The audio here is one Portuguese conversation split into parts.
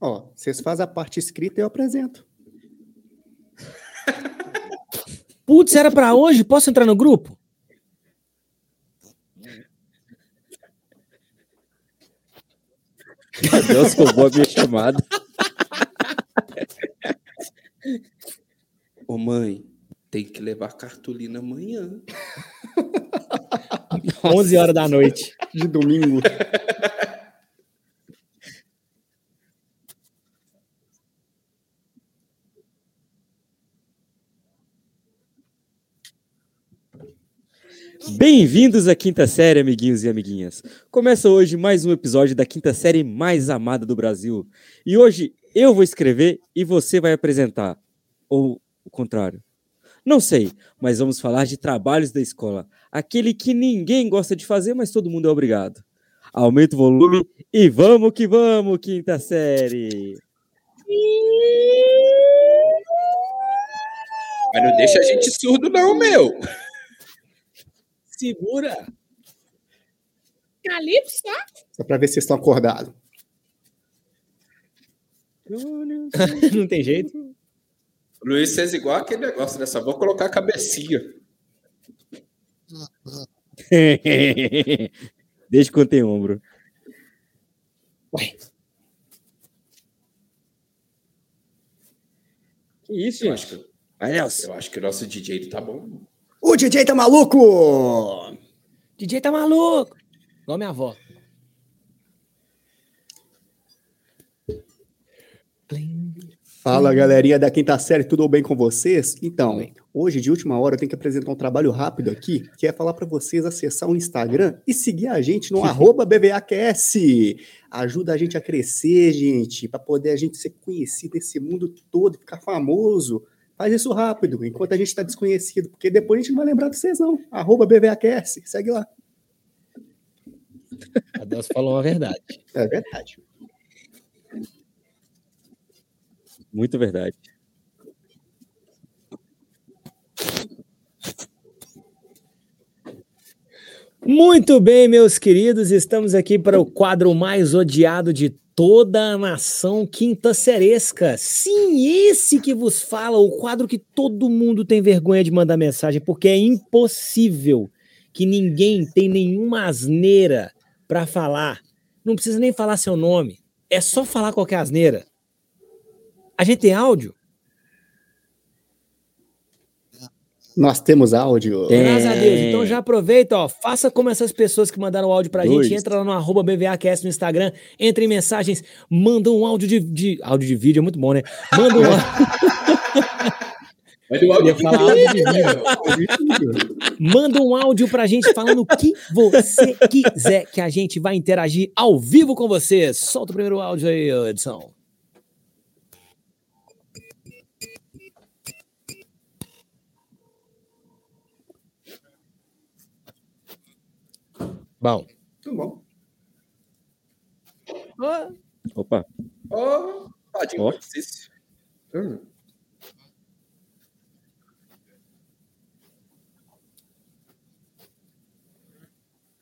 Vocês fazem a parte escrita e eu apresento. Putz, era pra hoje? Posso entrar no grupo? Deus roubou a minha chamada. Ô mãe, tem que levar cartolina amanhã. 11 horas da noite. De domingo. Bem-vindos à quinta série, amiguinhos e amiguinhas. Começa hoje mais um episódio da quinta série mais amada do Brasil. E hoje eu vou escrever e você vai apresentar. Ou o contrário. Não sei, mas vamos falar de trabalhos da escola. Aquele que ninguém gosta de fazer, mas todo mundo é obrigado. Aumenta o volume e vamos que vamos, quinta série! Mas não deixa a gente surdo, não, meu. Segura. Calypso? Só pra ver se vocês estão acordados. Não tem jeito. Luiz fez igual aquele negócio, né? Só vou colocar a cabecinha. Desde quando tem ombro. Ué. Que isso, Eu gente? acho que, eu acho que o nosso DJ tá bom. O DJ tá maluco! DJ tá maluco. Igual minha avó. Fala, galerinha da quinta série, tudo bem com vocês? Então, hoje, de última hora, eu tenho que apresentar um trabalho rápido aqui, que é falar para vocês acessar o Instagram e seguir a gente no arroba BVAQS. Ajuda a gente a crescer, gente, para poder a gente ser conhecido nesse mundo todo e ficar famoso. Faz isso rápido, enquanto a gente está desconhecido, porque depois a gente não vai lembrar de vocês, não. Arroba BVAQS, segue lá. A Deus falou uma verdade. É verdade. Muito verdade. Muito bem, meus queridos, estamos aqui para o quadro mais odiado de toda a nação quinta seresca. Sim, esse que vos fala, o quadro que todo mundo tem vergonha de mandar mensagem, porque é impossível que ninguém tem nenhuma asneira para falar. Não precisa nem falar seu nome, é só falar qualquer asneira. A gente tem áudio? Nós temos áudio. Tem. Graças a Deus. Então já aproveita, ó. Faça como essas pessoas que mandaram o áudio pra Dois. gente. Entra lá no arroba BVAcast no Instagram, entra em mensagens, manda um áudio de, de- Áudio de vídeo é muito bom, né? Manda um áudio áudio de vídeo. Manda um áudio pra gente falando o que você quiser, que a gente vai interagir ao vivo com você. Solta o primeiro áudio aí, Edson. Bom. Muito bom. Opa. Ó, do exercício. Hum.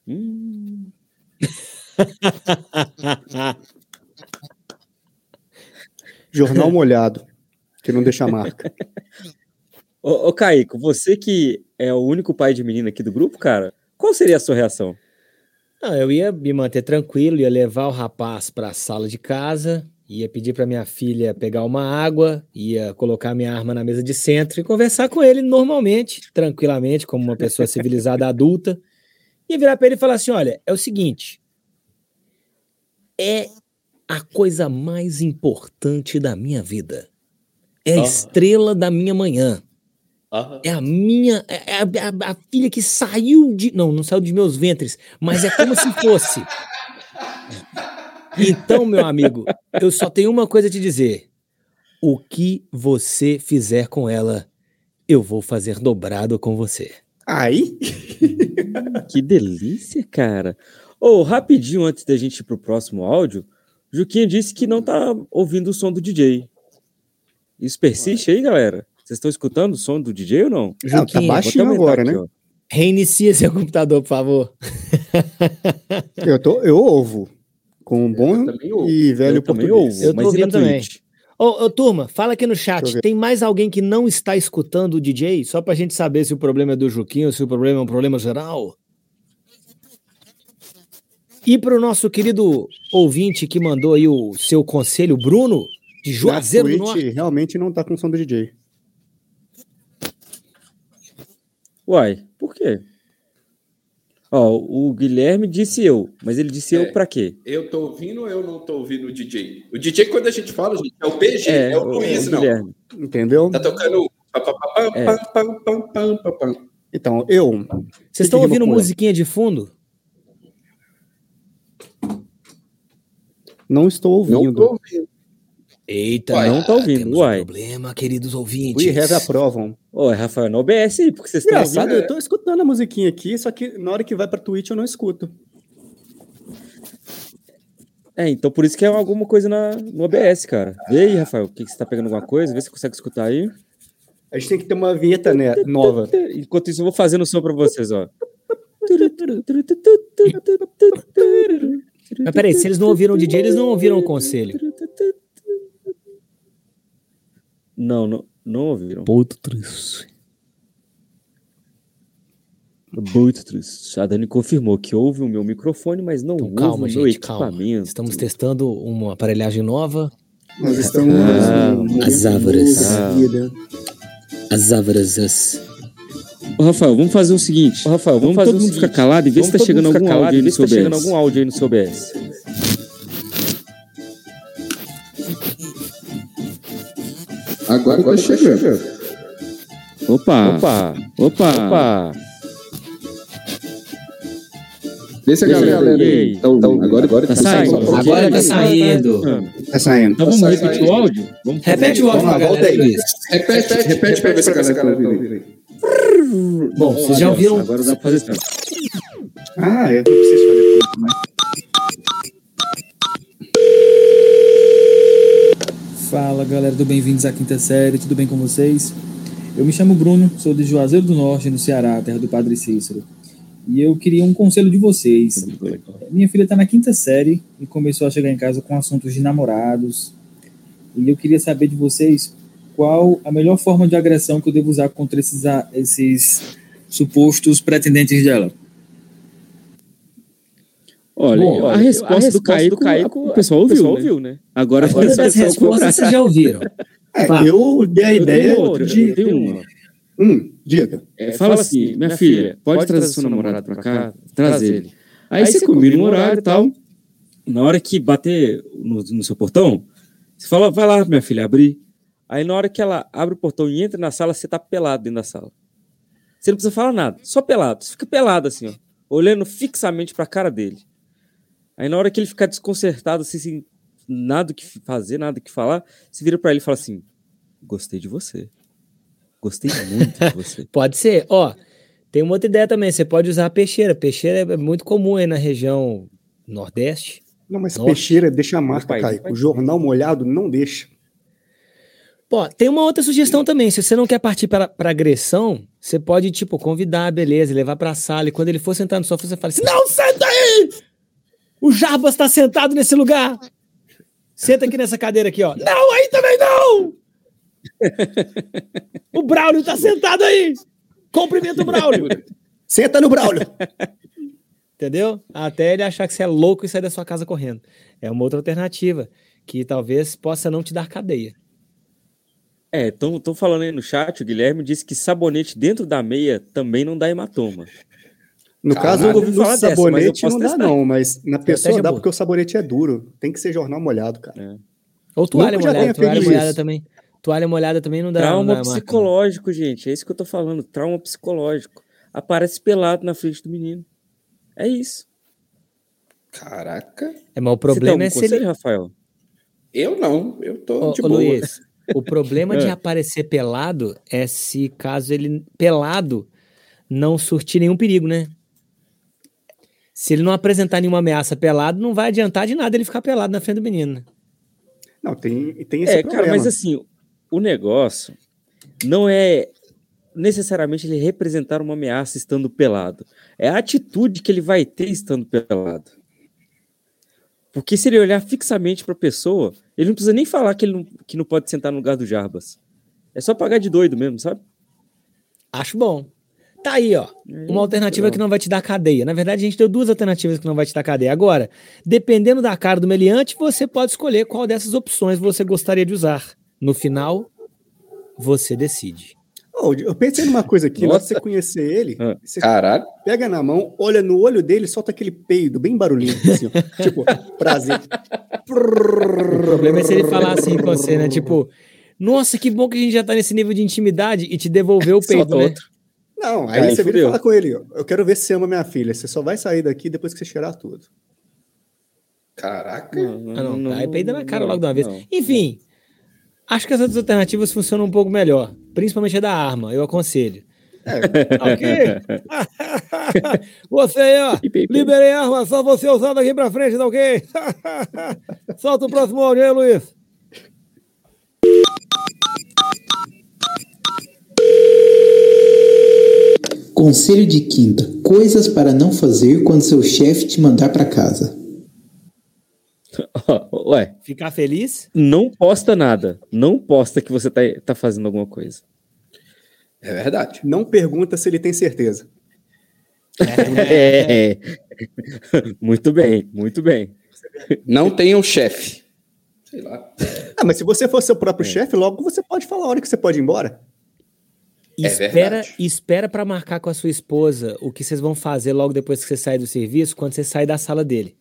Hum. Jornal molhado, que não deixa marca. Ô, ô, Caico, você que é o único pai de menina aqui do grupo, cara, qual seria a sua reação? Não, eu ia me manter tranquilo, ia levar o rapaz para a sala de casa, ia pedir para minha filha pegar uma água, ia colocar minha arma na mesa de centro e conversar com ele normalmente, tranquilamente, como uma pessoa civilizada adulta. Ia virar para ele e falar assim: olha, é o seguinte. É a coisa mais importante da minha vida. É a Ah. estrela da minha manhã. Ah, É a minha. É a, a- a filha que saiu de. Não, não saiu de meus ventres, mas é como se fosse. Então, meu amigo, eu só tenho uma coisa a te dizer. O que você fizer com ela, eu vou fazer dobrado com você. Aí, Que delícia, cara. Ô, rapidinho antes da gente ir pro próximo áudio, Juquinha disse que não tá ouvindo o som do DJ. Isso persiste aí, galera? Vocês estão escutando o som do DJ ou não? Ah, tá aumentar agora, aqui, né? ó. reinicia seu computador, por favor. eu, tô, eu ouvo. Com um bom e velho eu também português. ouvo, Eu tô mas na ouvindo também. Ô, ô, turma, fala aqui no chat. Tem mais alguém que não está escutando o DJ? Só pra gente saber se o problema é do Juquinho ou se o problema é um problema geral. E pro nosso querido ouvinte que mandou aí o seu conselho, Bruno, de Na Juazeiro do Twitch, Norte. realmente não tá com som do DJ. Uai, por quê? Ó, o Guilherme disse eu, mas ele disse É. eu pra quê? Eu tô ouvindo ou eu não tô ouvindo o DJ? O DJ, quando a gente fala, gente, é o PG, é, o Luiz, não. Guilherme. Entendeu? Tá tocando. É. Então, eu. Vocês estão ouvindo musiquinha de fundo? Não estou Não ouvindo. tô ouvindo. Eita, Uai, não tá ouvindo, temos uai. um problema, queridos ouvintes. We have aprovam. Ô, Rafael, no OBS aí, porque vocês estão Engraçado, ouvindo. eu tô escutando a musiquinha aqui, só que na hora que vai pra Twitch eu não escuto. É, então por isso que é alguma coisa na, no OBS, cara. Vê aí, Rafael, o que, que você tá pegando alguma coisa, vê se você consegue escutar aí. A gente tem que ter uma vinheta né, nova. Enquanto isso, eu vou fazendo o som pra vocês, ó. Mas peraí, se eles não ouviram o DJ, eles não ouviram o conselho. Não, não, não ouviram. Ponto triste. Muito triste. A Dani confirmou que ouve o meu microfone, mas não Então calma, o meu gente, calma. equipamento. Estamos testando uma aparelhagem nova. Nós estamos Ah, num momento as árvores. vida. As árvores. Ô, Rafael, vamos fazer o seguinte. Ô, Rafael, vamos, fazer todo o mundo ficar seguinte. calado e ver se Vamos tá todo chegando ficar algum calado áudio e no se tá seu chegando algum áudio aí no seu OBS. Agora tá chegando. Opa! Opa! Opa! Opa! Vê se a galera aí tá ouvindo. Agora, agora Tá saindo? Agora tá saindo. Tá saindo. Então vamos Tá repetir saindo. o áudio? Vamos Repete o áudio Vamos lá, volta aí. Luiz. Repete, repete pra ver se a galera tá ouvindo. Bom, vocês já ouviram. Agora dá pra fazer. Ah, eu não preciso fazer tudo, né? Fala galera do Bem-vindos à Quinta Série, tudo bem com vocês? Eu me chamo Bruno, sou de Juazeiro do Norte, no Ceará, terra do Padre Cícero. E eu queria um conselho de vocês. Minha filha está na quinta série e começou a chegar em casa com assuntos de namorados. E eu queria saber de vocês qual a melhor forma de agressão que eu devo usar contra esses, esses supostos pretendentes dela. Olha, Bom, a, resposta do Caíco, o pessoal ouviu, né? Agora, Agora das pessoa respostas vocês já ouviram. É, Tá. eu dei a Eu ideia outra, de. uma. Hum, diga. É, fala assim, minha filha, pode trazer seu namorado pra cá? Traz ele. Aí você combina um horário e tal. Na hora que bater no, no seu portão, você fala, vai lá, minha filha, abrir. Aí na hora que ela abre o portão e entra na sala, você tá pelado dentro da sala. Você não precisa falar nada, só pelado. Você fica pelado assim, ó, olhando fixamente pra cara dele. Aí na hora que ele ficar desconcertado, assim, sem nada o que fazer, nada o que falar, você vira pra ele e fala assim: Gostei de você. Gostei muito de você. Pode ser. Ó, tem uma outra ideia também. Você pode usar a peixeira. Peixeira é muito comum aí na região nordeste. Não, mas Nossa. peixeira deixa a marca, Caio. pai. O jornal molhado não deixa. Pô, tem uma outra sugestão também. Se você não quer partir para pra agressão, você pode, tipo, convidar, beleza, levar pra sala. E quando ele for sentar no sofá, você fala assim: Não, senta aí! O Jarbas tá sentado nesse lugar. Senta aqui nessa cadeira aqui, ó. Não, aí também não! O Braulio tá sentado aí! Cumprimenta o Braulio! Senta no Braulio. Entendeu? Até ele achar que você é louco e sair da sua casa correndo. É uma outra alternativa que talvez possa não te dar cadeia. É, estão falando aí no chat, o Guilherme disse que sabonete dentro da meia também não dá hematoma. No Caralho, caso, dessa, eu sabonete posso não dá, testar. não, mas na pessoa Estratégia dá boa. porque o sabonete é duro. Tem que ser jornal molhado, cara. Ou toalha molhada, toalha molhada isso. também. Toalha molhada também não dá. não Trauma dá marca, não. psicológico, gente. É isso que eu tô falando. Trauma psicológico. Aparece pelado na frente do menino. É isso. Caraca. É, mas o Você tem problema algum é se ele. Rafael? Eu não, eu tô Ô, de ô, boa. Luiz, o problema de É. aparecer pelado é se caso ele pelado não surtir nenhum perigo, né? Se ele não apresentar nenhuma ameaça pelado, não vai adiantar de nada ele ficar pelado na frente do menino. né? Não, tem, tem esse É, problema. cara, mas assim, o negócio não é necessariamente ele representar uma ameaça estando pelado. É a atitude que ele vai ter estando pelado. Porque se ele olhar fixamente para a pessoa, ele não precisa nem falar que ele não, que não pode sentar no lugar do Jarbas. É só pagar de doido mesmo, sabe? Acho bom. Tá aí, ó. Uma alternativa que não vai te dar cadeia. Na verdade, a gente deu duas alternativas que não vai te dar cadeia. Agora, dependendo da cara do meliante, você pode escolher qual dessas opções você gostaria de usar. No final, você decide. Oh, eu pensei numa coisa aqui, Nossa. você conhecer ele, Ah. você Caralho. pega na mão, olha no olho dele, solta aquele peido bem barulhinho, assim, ó. tipo, prazer. O problema é se ele falar assim com você, né? Tipo, nossa, que bom que a gente já tá nesse nível de intimidade e te devolver o peito, né? outro. Não, aí Aí você vira e fala com ele, ó, eu quero ver se você ama minha filha, você só vai sair daqui depois que você cheirar tudo. Caraca. Ah, não, tá. Aí peida na cara não, logo de uma vez. não. Enfim, acho que as outras alternativas funcionam um pouco melhor. Principalmente a da arma, eu aconselho. ok? você aí, ó. Liberei a arma, só você usar daqui pra frente, tá ok? Solta o próximo áudio aí, Luiz. Conselho de quinta: coisas para não fazer quando seu chefe te mandar para casa. Ué, Ficar feliz? não posta nada. Não posta que você tá, tá fazendo alguma coisa. É verdade. Não pergunta se ele tem certeza. É. muito bem, muito bem. Não tenha um chefe. Sei lá. Ah, mas se você for seu É. próprio chefe, logo você pode falar a hora que você pode ir embora. É espera, verdade. espera para marcar com a sua esposa o que vocês vão fazer logo depois que você sair do serviço, quando você sair da sala dele.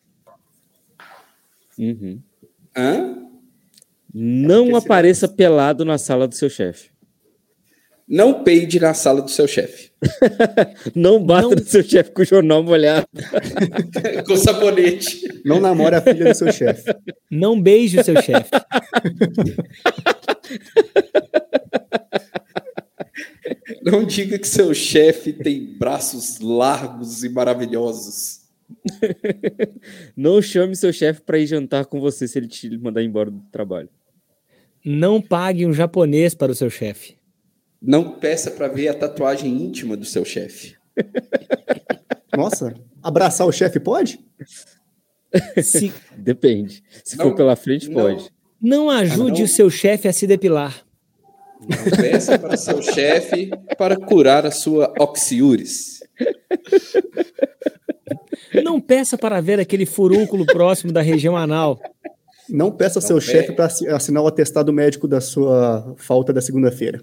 Uhum. Hã? Não apareça pelado na sala do seu chefe. Não peide na sala do seu chefe. Não bata Não- no seu chefe com o jornal molhado. Com sabonete. Não namore a filha do seu chefe. Não beije o seu chefe. Não diga que seu chefe tem braços largos e maravilhosos. Não chame seu chefe para ir jantar com você se ele te mandar embora do trabalho. Não pague um japonês para o seu chefe. Não peça para ver a tatuagem íntima do seu chefe. Nossa, abraçar o chefe pode? Se, Depende. Se Não, for pela frente, não. pode. não ajude não. o seu chefe a se depilar. Não peça para seu chefe para curar a sua oxiúris. Não peça para ver aquele furúnculo próximo da região anal. Não peça ao seu Não, chefe para assinar o atestado médico da sua falta da segunda-feira.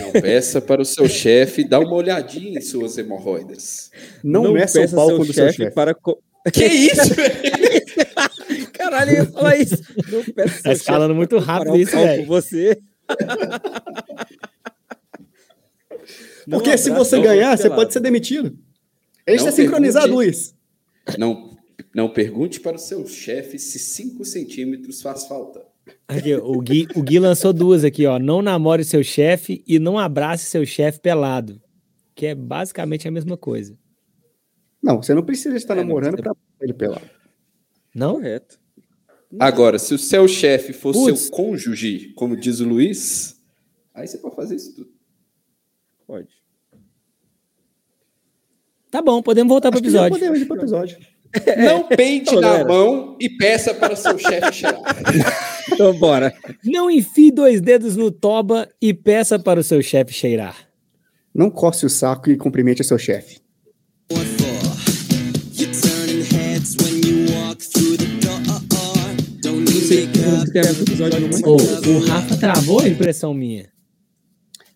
Não peça para o seu chefe dar uma olhadinha em suas hemorroidas. Não, meça o peça palco do seu chefe. para. co- Que isso, velho? Caralho, eu ia falar isso. Não peça seu Tá escalando chefe muito rápido isso, velho. com Não Porque se você ganhar, você pode ser demitido. A gente Não tá sincronizado. Luiz. Não, não pergunte para o seu chefe se 5 centímetros faz falta. Aqui, o, Gui, o Gui lançou duas aqui, ó. Não namore seu chefe e não abrace seu chefe pelado. Que é basicamente a mesma coisa. Não, você não precisa estar É, namorando para ele pelado. Não? Correto. Agora, se o seu chefe for Putz. seu cônjuge, como diz o Luiz, aí você pode fazer isso tudo. Pode. Tá bom, podemos voltar que já episódio. podemos ir pro episódio. Não peide Ô, na galera. mão e peça para o seu chefe cheirar. Então, bora. Não enfie dois dedos no toba e peça para o seu chefe cheirar. Não coce o saco e cumprimente o seu chefe. Sei que episódio não, mas- Ô, o Rafa travou a impressão minha.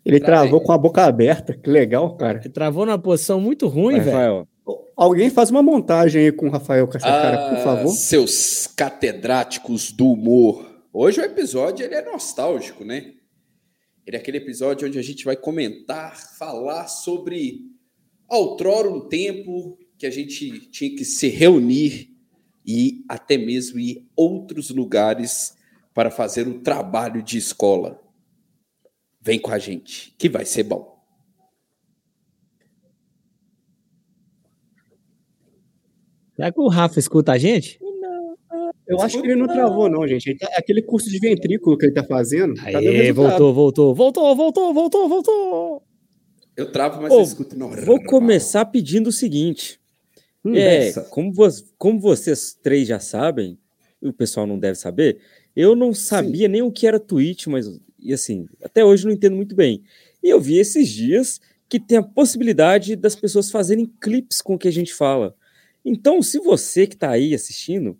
Ele Travei. travou com a boca aberta. Que legal, cara. Ele travou numa posição muito ruim, velho. Rafael, Alguém faz uma montagem aí com o Rafael com essa cara, por Ah, favor. Seus catedráticos do humor. Hoje o episódio ele é nostálgico, né? Ele é aquele episódio onde a gente vai comentar, falar sobre outrora um tempo que a gente tinha que se reunir e até mesmo ir outros lugares para fazer o trabalho de escola. Vem com a gente, que vai ser bom. Será que o Rafa escuta a gente? Eu acho que ele não travou, não, gente. Tá- aquele curso de ventrículo que ele tá fazendo. tá Aê, resultado. voltou, voltou, voltou, voltou, voltou, voltou. Eu travo, mas Ô, eu escuto não. vou começar pedindo o seguinte. É, como, vo- como vocês três já sabem, o pessoal não deve saber, eu não sabia nem o que era Twitch, mas e assim, até hoje não entendo muito bem. E eu vi esses dias que tem a possibilidade das pessoas fazerem clipes com o que a gente fala. Então, se você que está aí assistindo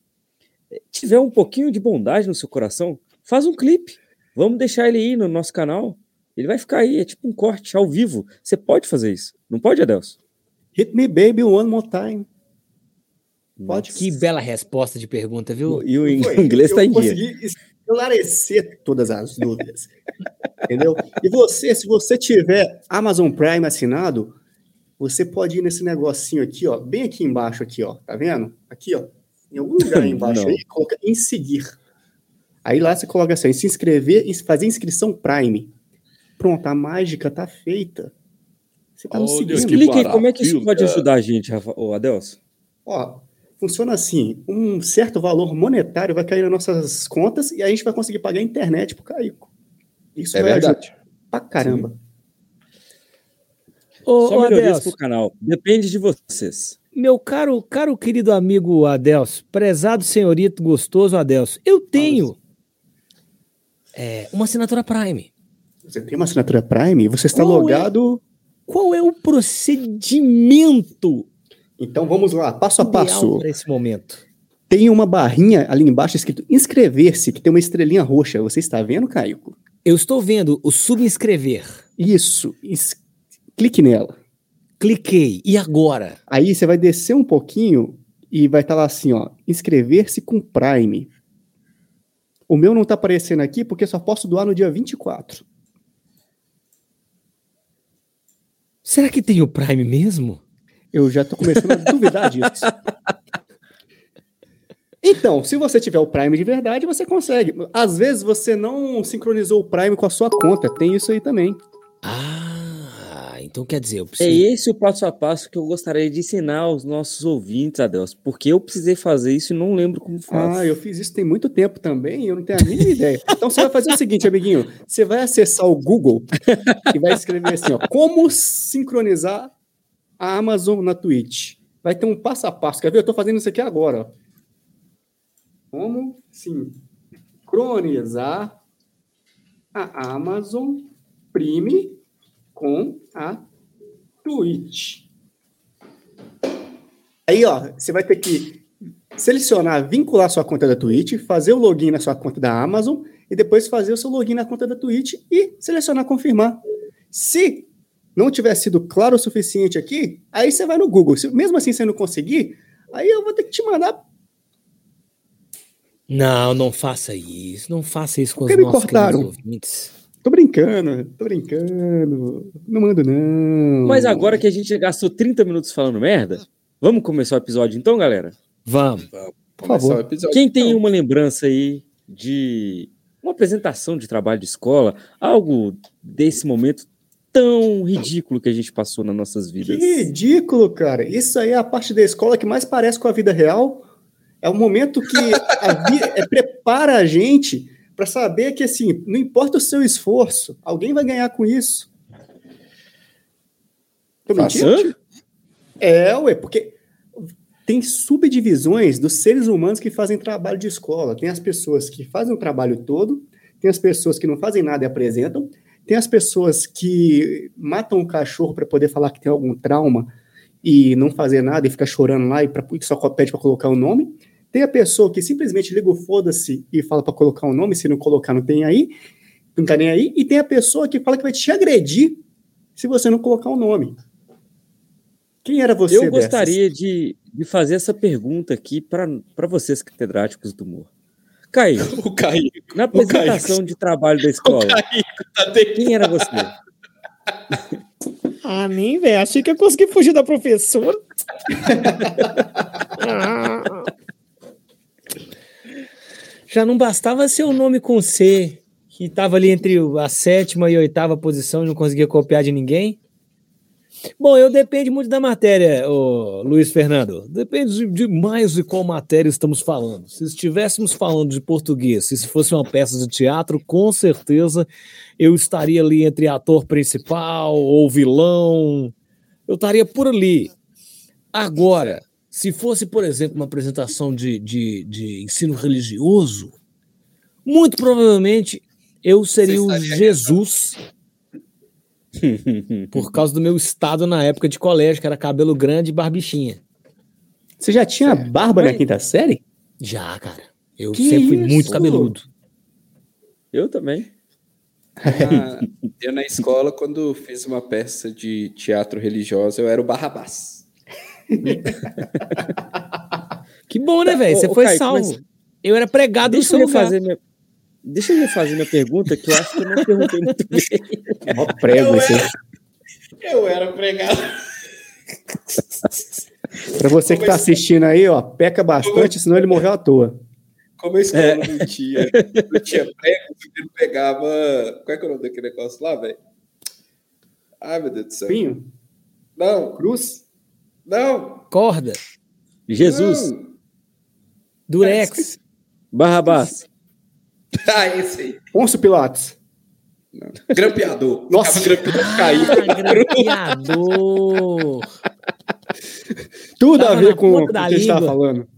eh, tiver um pouquinho de bondade no seu coração, faz um clipe. Vamos deixar ele aí no nosso canal. Ele vai ficar aí, é tipo um corte ao vivo. Você pode fazer isso. Não pode, Adelson? Hit me baby one more time. Pode. Que bela resposta de pergunta, viu? E o inglês está em dia. consegui esclarecer todas as dúvidas. entendeu? E você, se você tiver Amazon Prime assinado, você pode ir nesse negocinho aqui, ó, bem aqui embaixo, aqui, ó. Tá vendo? Aqui, ó. Em algum lugar aí embaixo Não. aí, coloca em seguir. Aí lá você coloca assim, se inscrever e fazer inscrição Prime. Pronto, a mágica tá feita. Você tá no Olha seguindo. que Explique aí como é que isso pode ajudar a gente, Rafa, ô, Adelson. Ó, funciona assim: um certo valor monetário vai cair nas nossas contas e a gente vai conseguir pagar a internet pro Caico. Isso É vai verdade. pra caramba. Ô, Só melhorias pro canal. Depende de vocês. meu caro, caro querido amigo Adelson, prezado senhorito gostoso Adelson, eu tenho é, uma assinatura Prime. Você tem uma assinatura Prime, você está Qual é? logado. Qual é o procedimento Então vamos lá, passo a passo. esse momento? Tem uma barrinha ali embaixo escrito inscrever-se, que tem uma estrelinha roxa. Você está vendo, Caico? Eu estou vendo o subscrever. Isso. is- Clique nela. Cliquei. E agora? Aí você vai descer um pouquinho e vai estar lá assim, ó, inscrever-se com Prime. O meu não está aparecendo aqui porque só posso doar no dia 24. Será que tem o Prime mesmo? Eu já tô começando a duvidar disso. Então, se você tiver o Prime de verdade, você consegue. Às vezes você não sincronizou o Prime com a sua conta, tem isso aí também. Ah, então quer dizer, eu É preciso. esse o passo a passo que eu gostaria de ensinar aos nossos ouvintes, Adelson, porque eu precisei fazer isso e não lembro como faz. Ah, eu fiz isso tem muito tempo também eu não tenho a mínima ideia. Então você vai fazer o seguinte, amiguinho: você vai acessar o Google e vai escrever assim, ó, como sincronizar a Amazon na Twitch. Vai ter um passo a passo. Quer ver? Eu tô fazendo isso aqui agora. Como sincronizar a Amazon Prime com a Twitch. Aí, ó, você vai ter que selecionar, vincular sua conta da Twitch, fazer o login na sua conta da Amazon e depois fazer o seu login na conta da Twitch e selecionar confirmar. Se não tiver sido claro o suficiente aqui, aí você vai no Google. Se mesmo assim você não conseguir, aí eu vou ter que te mandar. Não, não faça isso. Não faça isso com Por os nossos cortaram? ouvintes. Tô brincando, tô brincando. Não mando, não. Mas agora que a gente gastou 30 minutos falando merda, vamos começar o episódio então, galera? Vamos. Começar favor. o episódio. Quem tem então. uma lembrança aí de uma apresentação de trabalho de escola, algo desse momento tão ridículo que a gente passou nas nossas Que vidas? ridículo, cara. Isso aí é a parte da escola que mais parece com a vida real. É o momento que a é, prepara a gente para saber que, assim, não importa o seu esforço, alguém vai ganhar com isso. Tô mentindo? É, ué, porque tem subdivisões dos seres humanos que fazem trabalho de escola. Tem as pessoas que fazem o trabalho todo, tem as pessoas que não fazem nada e apresentam, tem as pessoas que matam o cachorro para poder falar que tem algum trauma e não fazer nada e ficar chorando lá e, pra, e só pede para colocar o nome. Tem a pessoa que simplesmente liga o foda-se e fala para colocar o nome, se não colocar não tem aí, não tá nem aí. E tem a pessoa que fala que vai te agredir se você não colocar o nome. Quem era você Eu dessas? gostaria de, de fazer essa pergunta aqui para vocês, catedráticos do humor. Caio, O Caio. na apresentação de trabalho da escola, Tá de- quem era você? Ah, nem, velho. Achei que eu consegui fugir da professora. Já não bastava ser o nome com C, que estava ali entre a sétima e a oitava posição e não conseguia copiar de ninguém. Bom, eu depende muito da matéria, ô, Luiz Fernando. Depende de, de mais de qual matéria estamos falando. Se estivéssemos falando de português, se fosse uma peça de teatro, com certeza eu estaria ali entre ator principal ou vilão. Eu estaria por ali. Agora, se fosse, por exemplo, uma apresentação de, de, de ensino religioso, muito provavelmente eu seria o estaria Jesus por causa do meu estado na época de colégio, que era cabelo grande e barbichinha. Você já tinha barba na quinta série? Já, cara. Eu Que sempre fui isso? muito cabeludo. Eu também. Ah, eu na escola, quando fiz uma peça de teatro religioso, eu era o Barrabás. Que bom, né, velho? Ô, Você foi Kaique, salvo. mas- Eu era pregado no Deixa seu eu lugar. refazer minha... Deixa eu refazer minha pergunta, que eu acho que eu não perguntei muito bem. Ó, prego Eu esse. era- Eu era pregado. Pra você que tá assistindo aí, ó, peca bastante, senão ele morreu à toa. Como a escola não tinha, não tinha prego, o menino pegava. Qual é que é o nome daquele negócio lá, velho? Ai, meu Deus do céu. Pinho, Não, cruz, não. Corda, Jesus, não. durex. Barrabás. Ah, esse aí. Pôncio Pilatos. Grampeador. Nossa. Ficava grampeando, caía. Ah, grampeador. Tudo Tava a ver com o que a gente tava língua. falando.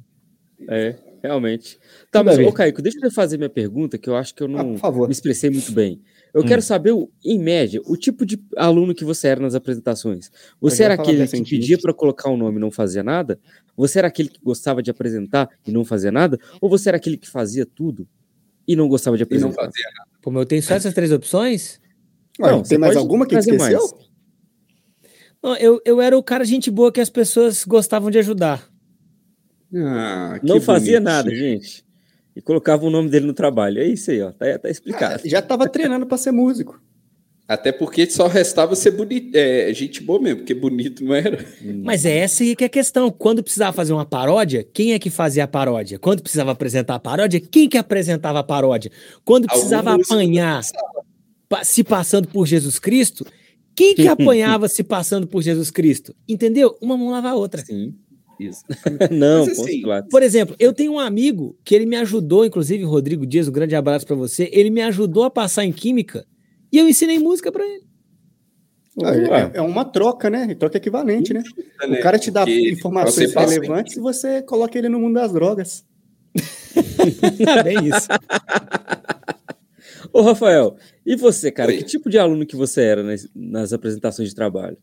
É, realmente. Tá, Tudo mas, ô Caico, deixa eu fazer minha pergunta, que eu acho que eu Ah, não por favor. me expressei muito bem. Eu Hum. quero saber, o- em média, o tipo de aluno que você era nas apresentações. Você era aquele que pedia para colocar um nome e não fazia nada? Você era aquele que gostava de apresentar e não fazia nada? Ou você era aquele que fazia tudo e não gostava de E não apresentar? fazia nada. Pô, eu tenho só essas três opções? Ué, Não, tem mais alguma que esqueceu? mais. Não, eu, eu era o cara gente boa que as pessoas gostavam de ajudar. Ah, que Não fazia bonitinho. nada, gente. E colocava o nome dele no trabalho. É isso aí, ó. Tá, tá explicado. Já tava treinando pra ser músico. Até porque só restava ser bonito. É, gente boa mesmo, porque bonito não era. Mas é essa aí que é a questão. Quando precisava fazer uma paródia, quem é que fazia a paródia? Quando precisava apresentar a paródia, quem que apresentava a paródia? Quando precisava músico apanhar pa- se passando por Jesus Cristo, quem que apanhava se passando por Jesus Cristo? Entendeu? Uma mão lava a outra. Sim. Isso. não, Mas, assim. Por exemplo, eu tenho um amigo que ele me ajudou, inclusive Rodrigo Dias, um grande abraço pra você. Ele me ajudou a passar em química e eu ensinei música pra ele. É, é uma troca, né? Troca equivalente, né? né? O cara te dá Porque informações relevantes e você coloca ele no mundo das drogas. Bem isso. Ô, Rafael, e você, cara? Oi. Que tipo de aluno que você era nas, nas apresentações de trabalho?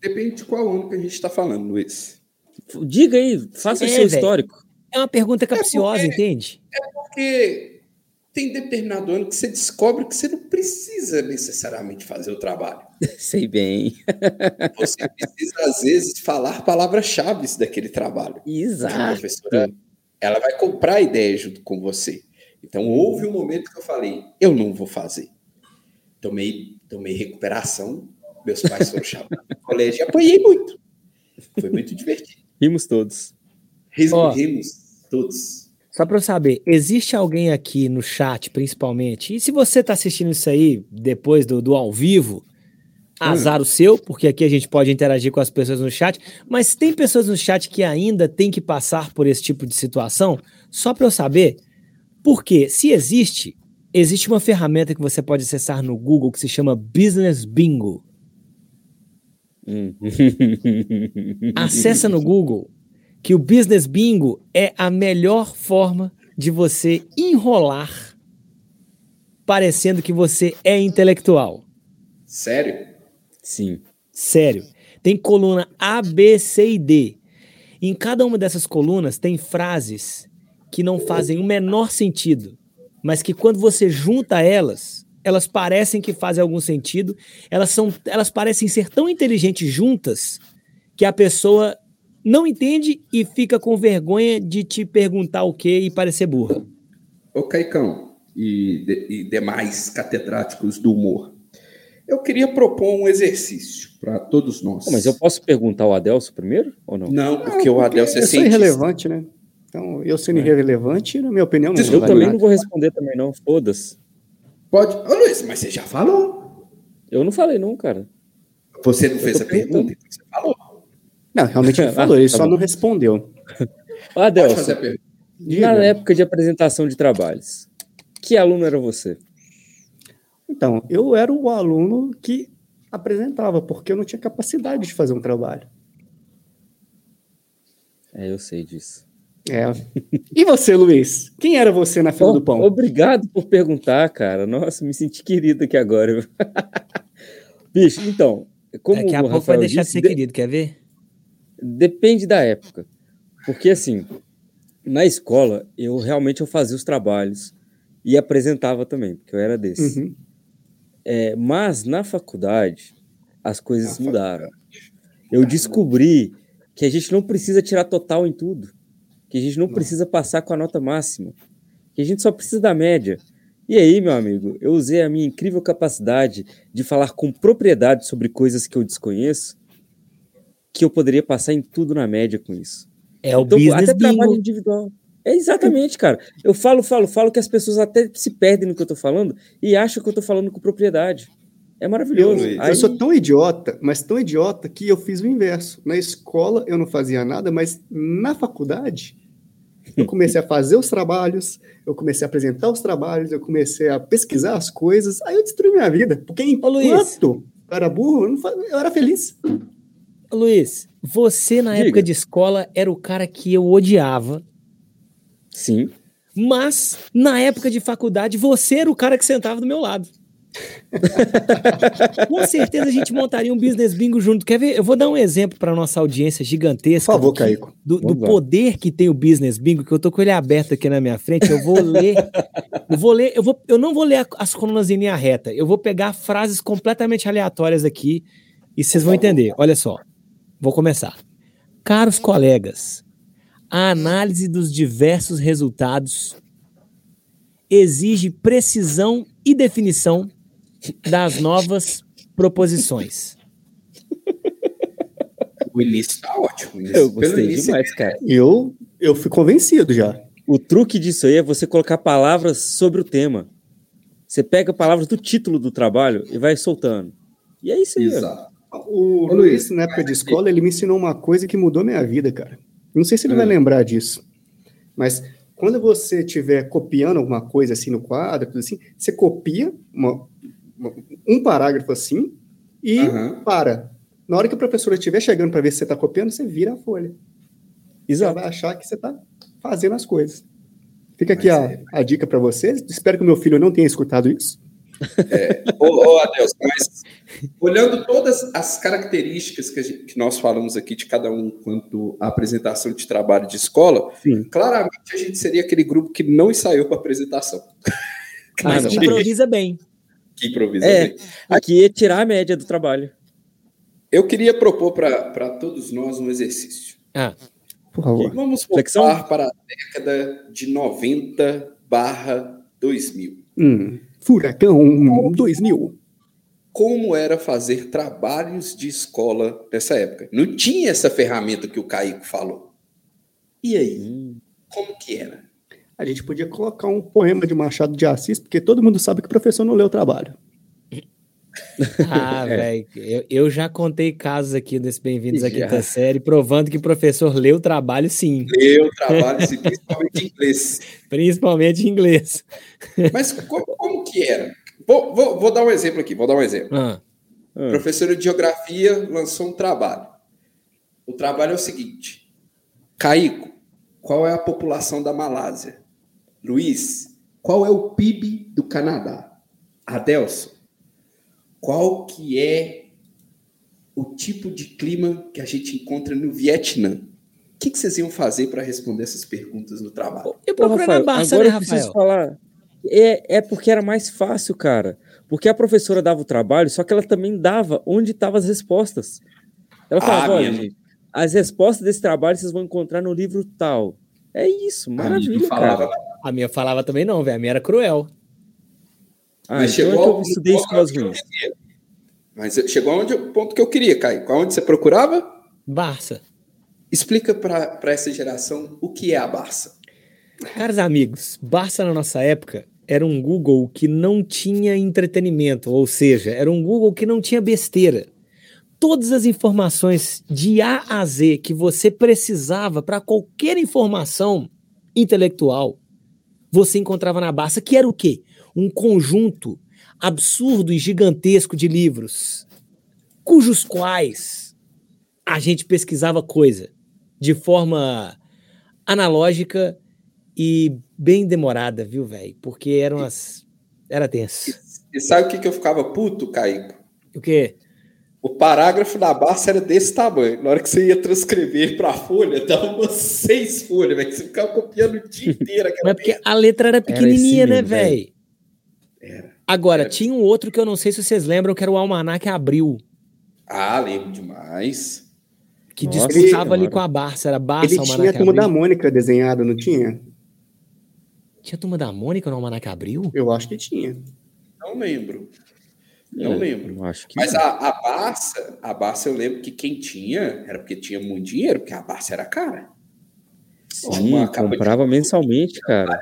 Depende de qual ano que a gente está falando, Luiz. Diga aí, faça o É, seu velho. histórico. É uma pergunta capciosa, porque- entende? Porque tem determinado ano que você descobre que você não precisa necessariamente fazer o trabalho. Sei bem. Você precisa, às vezes, falar palavras-chave daquele trabalho. A Exato. professora, ela vai comprar a ideia junto com você. Então, houve um momento que eu falei, eu não vou fazer. Tomei, tomei recuperação, meus pais foram chamados no colégio e apanhei muito. Foi muito divertido. Rimos todos. Ó. Rimos todos. Só pra eu saber, existe alguém aqui no chat, principalmente, e se você tá assistindo isso aí depois do, do ao vivo, azar o seu, porque aqui a gente pode interagir com as pessoas no chat, mas tem pessoas no chat que ainda tem que passar por esse tipo de situação, só pra eu saber, porque se existe, existe uma ferramenta que você pode acessar no Google que se chama Business Bingo. Hum. Acessa no Google que o Business Bingo é a melhor forma de você enrolar parecendo que você é intelectual. Sério? Sim. Sério. Tem coluna A, B, C e D. Em cada uma dessas colunas tem frases que não fazem o menor sentido, mas que quando você junta elas, elas parecem que fazem algum sentido. Elas são, elas parecem ser tão inteligentes juntas que a pessoa não entende e fica com vergonha de te perguntar o que e parecer burra. Ô, Caicão e, de- e demais catedráticos do humor, eu queria propor um exercício para todos nós. Mas eu posso perguntar ao Adelso primeiro ou não? Não, porque o Adelson é eu sou cientista. irrelevante, né? Então, eu sendo irrelevante, na minha opinião, não Eu vale também nada. não vou responder também, não. Foda-se. Pode. Ô, Luiz, mas você já falou. Eu não falei, não, cara. Você não fez tô a pergunta, então você falou. Não, realmente ele falou, ele Tá só bom. não respondeu. Ô, Pode Adelso, fazer a pergunta. Diga. na época de apresentação de trabalhos, que aluno era você? Então, eu era o aluno que apresentava, porque eu não tinha capacidade de fazer um trabalho. É, eu sei disso. É. E você, Luiz? Quem era você na fila do pão? Obrigado por perguntar, cara. Nossa, me senti querido aqui agora. Bicho, então, como Daqui a o pouco Rafael vai deixar de disse, ser de- querido, quer ver? Depende da época. Porque assim, na escola, eu realmente eu fazia os trabalhos e apresentava também, porque eu era desse. Uhum. É, mas na faculdade, as coisas mudaram. Eu descobri que a gente não precisa tirar total em tudo, que a gente não precisa passar com a nota máxima, que a gente só precisa da média. E aí, meu amigo, eu usei a minha incrível capacidade de falar com propriedade sobre coisas que eu desconheço, que eu poderia passar em tudo na média com isso. É o Então, business até trabalho bingo. individual. É exatamente, cara. Eu falo, falo, falo que as pessoas até se perdem no que eu tô falando e acham que eu tô falando com propriedade. É maravilhoso. Luiz, Aí- Eu sou tão idiota, mas tão idiota que eu fiz o inverso. Na escola eu não fazia nada, mas na faculdade eu comecei a fazer os trabalhos, eu comecei a apresentar os trabalhos, eu comecei a pesquisar as coisas, aí eu destruí minha vida. Porque Luiz. enquanto eu era burro, eu, não eu era feliz. Luiz, você na Diga. época de escola era o cara que eu odiava, Sim. mas na época de faculdade você era o cara que sentava do meu lado. Com certeza a gente montaria um business bingo junto. Quer ver? Eu vou dar um exemplo para nossa audiência Por gigantesca. favor, do que- Caico. Do, do poder que tem o business bingo, que eu tô com ele aberto aqui na minha frente. Eu vou ler. Eu vou ler. Eu, vou, eu não vou ler as colunas em linha reta. Eu vou pegar frases completamente aleatórias aqui e vocês vão entender. Olha só. Vou começar. Caros colegas, a análise dos diversos resultados exige precisão e definição das novas proposições. O início tá ótimo. início- Eu pelo gostei início, demais, cara. Eu, eu fui convencido já. O truque disso aí é você colocar palavras sobre o tema. Você pega palavras do título do trabalho e vai soltando. E é isso aí. Exato. O Ô, Luiz, na época de escola, ele me ensinou uma coisa que mudou minha vida, cara. Não sei se ele vai Hum. lembrar disso, mas quando você estiver copiando alguma coisa assim no quadro, tudo assim, você copia uma- uma- um parágrafo assim e Aham. para. Na hora que a professora estiver chegando para ver se você está copiando, você vira a folha. Ela Exato. vai achar que você está fazendo as coisas. Fica aqui a, é- a dica para vocês. Espero que o meu filho não tenha escutado isso. Ô, ô Adeus, mas olhando todas as características que, a gente- que nós falamos aqui de cada um quanto à apresentação de trabalho de escola, Sim. claramente a gente seria aquele grupo que não ensaiou para apresentação. Mas que improvisa bem. Que improvisa. É, bem. aqui é tirar a média do trabalho. Eu queria propor para todos nós um exercício. Ah, Por favor. Vamos Flexão? voltar para a década de 90 barra 2000. Hum, Furacão 2000. Como era fazer trabalhos de escola nessa época? Não tinha essa ferramenta que o Caico falou. E aí? Hum. Como que era? A gente podia colocar um poema de Machado de Assis, porque todo mundo sabe que o professor não lê o trabalho. Ah, velho, eu, eu já contei casos aqui desse Bem-vindos à. Quinta Série, provando que o professor lê o trabalho sim, Eu trabalho esse, principalmente em inglês. principalmente em inglês. Mas co- como, que era? Vou, vou- vou dar um exemplo aqui, vou dar um exemplo. Ah, Ah, Professora de Geografia lançou um trabalho. O trabalho é o seguinte. Caico, qual é a população da Malásia? Luiz, qual é o PIB do Canadá? Adelson, qual que é o tipo de clima que a gente encontra no Vietnã? O que, que vocês iam fazer para responder essas perguntas no trabalho? eu Pô, procurei na Rafael, Barça, agora né, eu preciso Rafael? falar. É, é porque era mais fácil, cara. Porque a professora dava o trabalho, só que ela também dava onde estavam as respostas. Ela falava, Ah, olha, minha- gente, as respostas desse trabalho vocês vão encontrar no livro tal. É isso, A minha maravilha, não falava cara. A minha falava também não, velho, a minha era cruel. Ah, Mas então é chegou que eu estudei escolas ruins. Mas chegou aonde o ponto que eu queria, Caio. Aonde você procurava? Barça. Explica para essa geração o que é a Barça. Caros amigos, Barça na nossa época era um Google que não tinha entretenimento, ou seja, era um Google que não tinha besteira. Todas as informações de A a Z que você precisava para qualquer informação intelectual, você encontrava na Barça, que era o quê? Um conjunto absurdo e gigantesco de livros, cujos quais a gente pesquisava coisa. de forma analógica e bem demorada, viu, velho? Porque eram as. Era tenso. E sabe o que, que eu ficava puto, Caíco? O quê? O parágrafo da Barça era desse tamanho. Na hora que você ia transcrever para a folha, dava umas seis folhas, velho. Você ficava copiando o dia inteiro. Mas é porque a letra era pequenininha, né, mesmo, velho. velho? Agora, Era. tinha um outro que eu não sei se vocês lembram, que era o Almanac Abril, Ah, lembro demais. que Nossa disputava ali com a Barça. Era Barça, Ele Almanac tinha a turma da Mônica desenhada, não tinha? Tinha a turma da Mônica no Almanac Abril? Eu acho que tinha. Não lembro. Não É, lembro. eu acho que Mas não. a, a Barça, a Barça eu lembro que quem tinha era porque tinha muito dinheiro, porque a Barça era cara. Sim, uma capa de- comprava mensalmente, cara.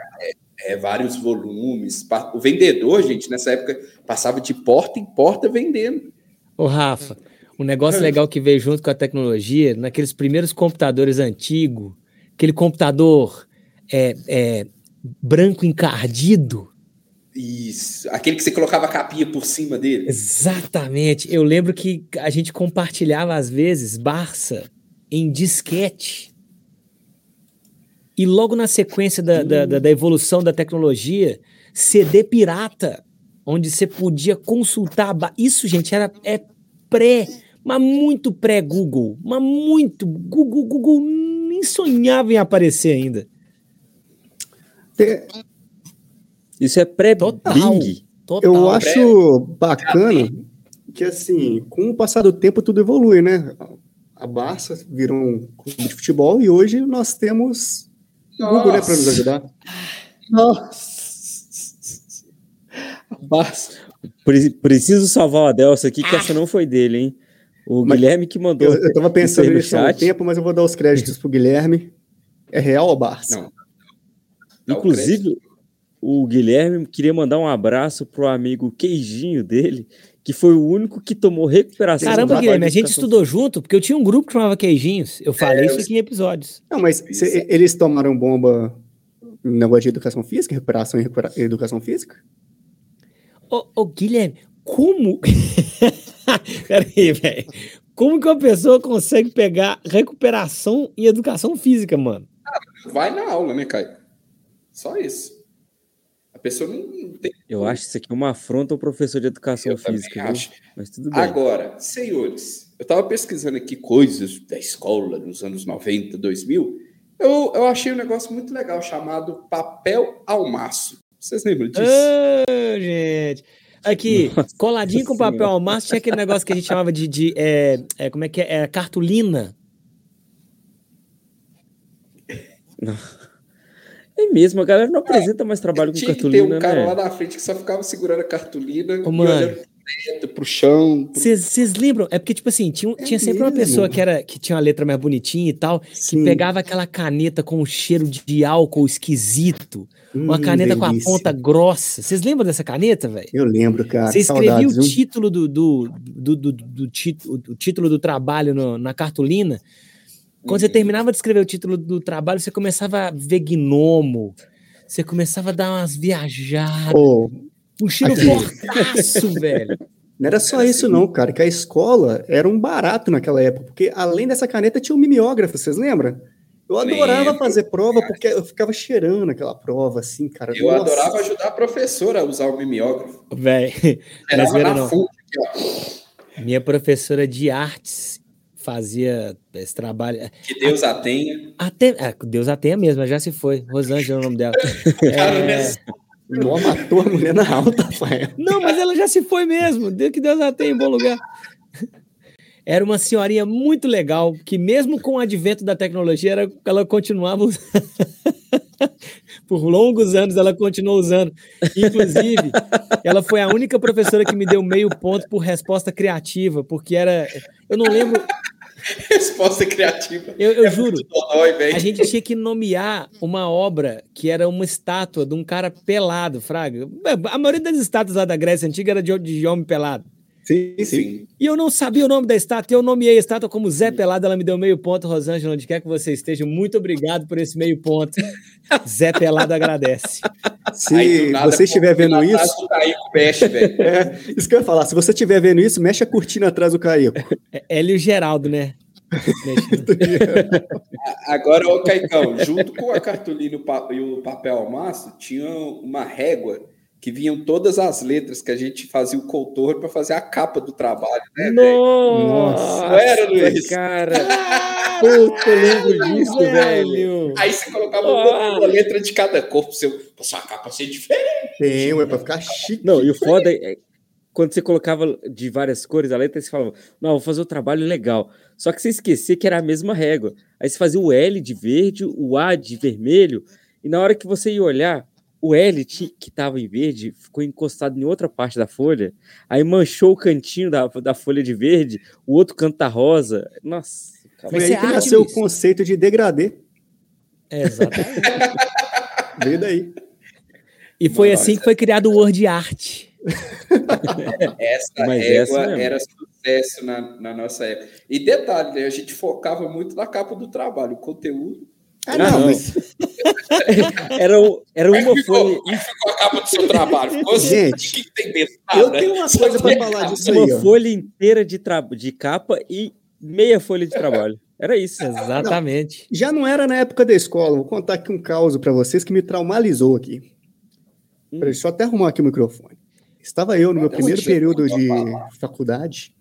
É, vários volumes. O vendedor, gente, nessa época, passava de porta em porta vendendo. Ô, Rafa, um negócio legal que veio junto com a tecnologia, naqueles primeiros computadores antigos, aquele computador é, é, branco encardido. Isso. Aquele que você colocava a capinha por cima dele. Exatamente. Eu lembro que a gente compartilhava, às vezes, Barça em disquete. E logo na sequência da, da, da- da evolução da tecnologia, CD pirata, onde você podia consultar. Isso, gente, era é pré, mas muito pré-Google. Mas muito. Google, Google nem sonhava em aparecer ainda. Te- Isso é pré-Bing. Eu acho bacana que, assim, com o passar do tempo, tudo evolui, né? A Barça virou um clube de futebol e hoje nós temos o Google, né, para nos ajudar. Nossa. A Barça. Pre- Preciso salvar o Adelson aqui, que essa não foi dele, hein? O Mas Guilherme que mandou. Eu, eu tava pensando nisso há um tempo, mas eu vou dar os créditos pro Guilherme. É real ou Barça? Não. O Inclusive, o Guilherme queria mandar um abraço pro amigo Queijinho dele, que foi o único que tomou recuperação. Caramba, Guilherme, a gente estudou junto, porque eu tinha um grupo que chamava Queijinhos. Eu falei isso aqui em episódios. Não, mas cê- eles tomaram bomba no negócio de educação física, recuperação em recupera- educação física? Ô, ô, Guilherme, como. Peraí, velho. Como que uma pessoa consegue pegar recuperação em educação física, mano? Vai na aula, né, Caio? Só isso. A pessoa não não tem. Eu acho isso aqui uma afronta ao professor de educação Eu física. acho. Mas tudo bem. Agora, senhores, eu estava pesquisando aqui coisas da escola nos anos 90, 2000. Eu, eu achei um negócio muito legal chamado papel ao maço. Vocês lembram disso? Ô, gente. Aqui, Nossa coladinho com papel ao maço, tinha aquele negócio que a gente chamava de. de é, é, como é que é? É, cartolina. É mesmo, a galera não apresenta mais trabalho com Tinha que cartolina, um cara né? lá na frente que só ficava segurando a cartolina Ô, e mano. olhando pro teto, pro chão. pro- Vocês lembram? É porque, tipo assim, tinha, tinha sempre uma mesmo? pessoa que, era, que tinha uma letra mais bonitinha e tal, que Sim. pegava aquela caneta com um cheiro de álcool esquisito, uma Hum, caneta com a delícia. ponta grossa. Vocês lembram dessa caneta, velho? Eu lembro, cara. Você escrevia Saudades, o título do, do, do, do, do título, o título do trabalho no- na cartolina. Quando você terminava de escrever o título do trabalho, você começava a ver gnomo. Você começava a dar umas viajadas. Um cheiro aqui. fortaço, velho. não era só Era isso, assim. não, cara. Que a escola era um barato naquela época. Porque além dessa caneta tinha um mimeógrafo, vocês lembram? Eu adorava Lembro, fazer prova porque eu ficava cheirando aquela prova, assim, cara. Eu Nossa. adorava ajudar a professora a usar o mimeógrafo. Velho. Não Era na não. fonte. Minha professora de artes fazia esse trabalho. Que Deus a tenha. Até. ah, Deus a tenha mesmo, ela já se foi. Rosângela é o nome dela. Cara, É? Nó matou a mulher na alta, Rafael. Não, mas ela já se foi mesmo. Deus que Deus a tenha em bom lugar. Era uma senhorinha muito legal, que mesmo com o advento da tecnologia, era, ela continuava usando. Por longos anos ela continuou usando. Inclusive, ela foi a única professora que me deu meio ponto por resposta criativa, porque era. Eu não lembro, Resposta criativa. eu, eu É juro. dodói. A gente tinha que nomear uma obra que era uma estátua de um cara pelado, Fraga. A maioria das estátuas lá da Grécia Antiga era de, de homem pelado. Sim, sim. Sim. E eu não sabia o nome da estátua, eu nomeei a estátua como Zé Pelado, ela me deu meio ponto, Rosângela, onde quer que você esteja, muito obrigado por esse meio ponto. Zé Pelado agradece. Se Aí, nada, você estiver pô, vendo isso, do Kaique mexe, velho. é, isso que eu ia falar. Se você estiver vendo isso, mexe a cortina atrás do Caico. É Hélio Geraldo, né? Agora, ô Caicão, junto com a cartolina e o pa- o papel ao maço, tinha uma régua que vinham todas as letras que a gente fazia o coutor para fazer a capa do trabalho, né? velho? Nossa, Não era, Luiz? cara. Puta, eu lembro disso, velho. velho. Aí você colocava Ah. uma letra de cada cor para seu, pra sua capa ser diferente. Tem, é pra ficar chique. Não, e o foda é quando você colocava de várias cores a letra, você falava, não, vou fazer o trabalho legal. Só que você esquecia que era a mesma régua. Aí você fazia o L de verde, o A de vermelho, e na hora que você ia olhar, o L ti- que estava em verde ficou encostado em outra parte da folha, aí manchou o cantinho da, da folha de verde, o outro canto tá rosa. Nossa, cara. Foi Mas aí que nasceu o conceito de degradê. Exatamente. Veio daí. E foi Nossa. assim que foi criado o Word Art. Essa Mas régua essa era sucesso na, na nossa época. E detalhe, né, a gente focava muito na capa do trabalho, o conteúdo. Ah, Ah, não, não. mas, Era, o- era é uma ficou? folha, é ficou a capa do seu trabalho? Ficou assim, Gente, que, tem dentro? eu Nada. tenho uma coisa pra tem falar capa. disso uma aí, folha inteira de, tra- de capa e meia folha de trabalho. Era isso. Exatamente. Já não era na época da escola. Vou contar aqui um caso pra vocês que me traumatizou aqui. Hum. Deixa eu até arrumar aqui o microfone. Estava eu no meu Pode primeiro período de falar. faculdade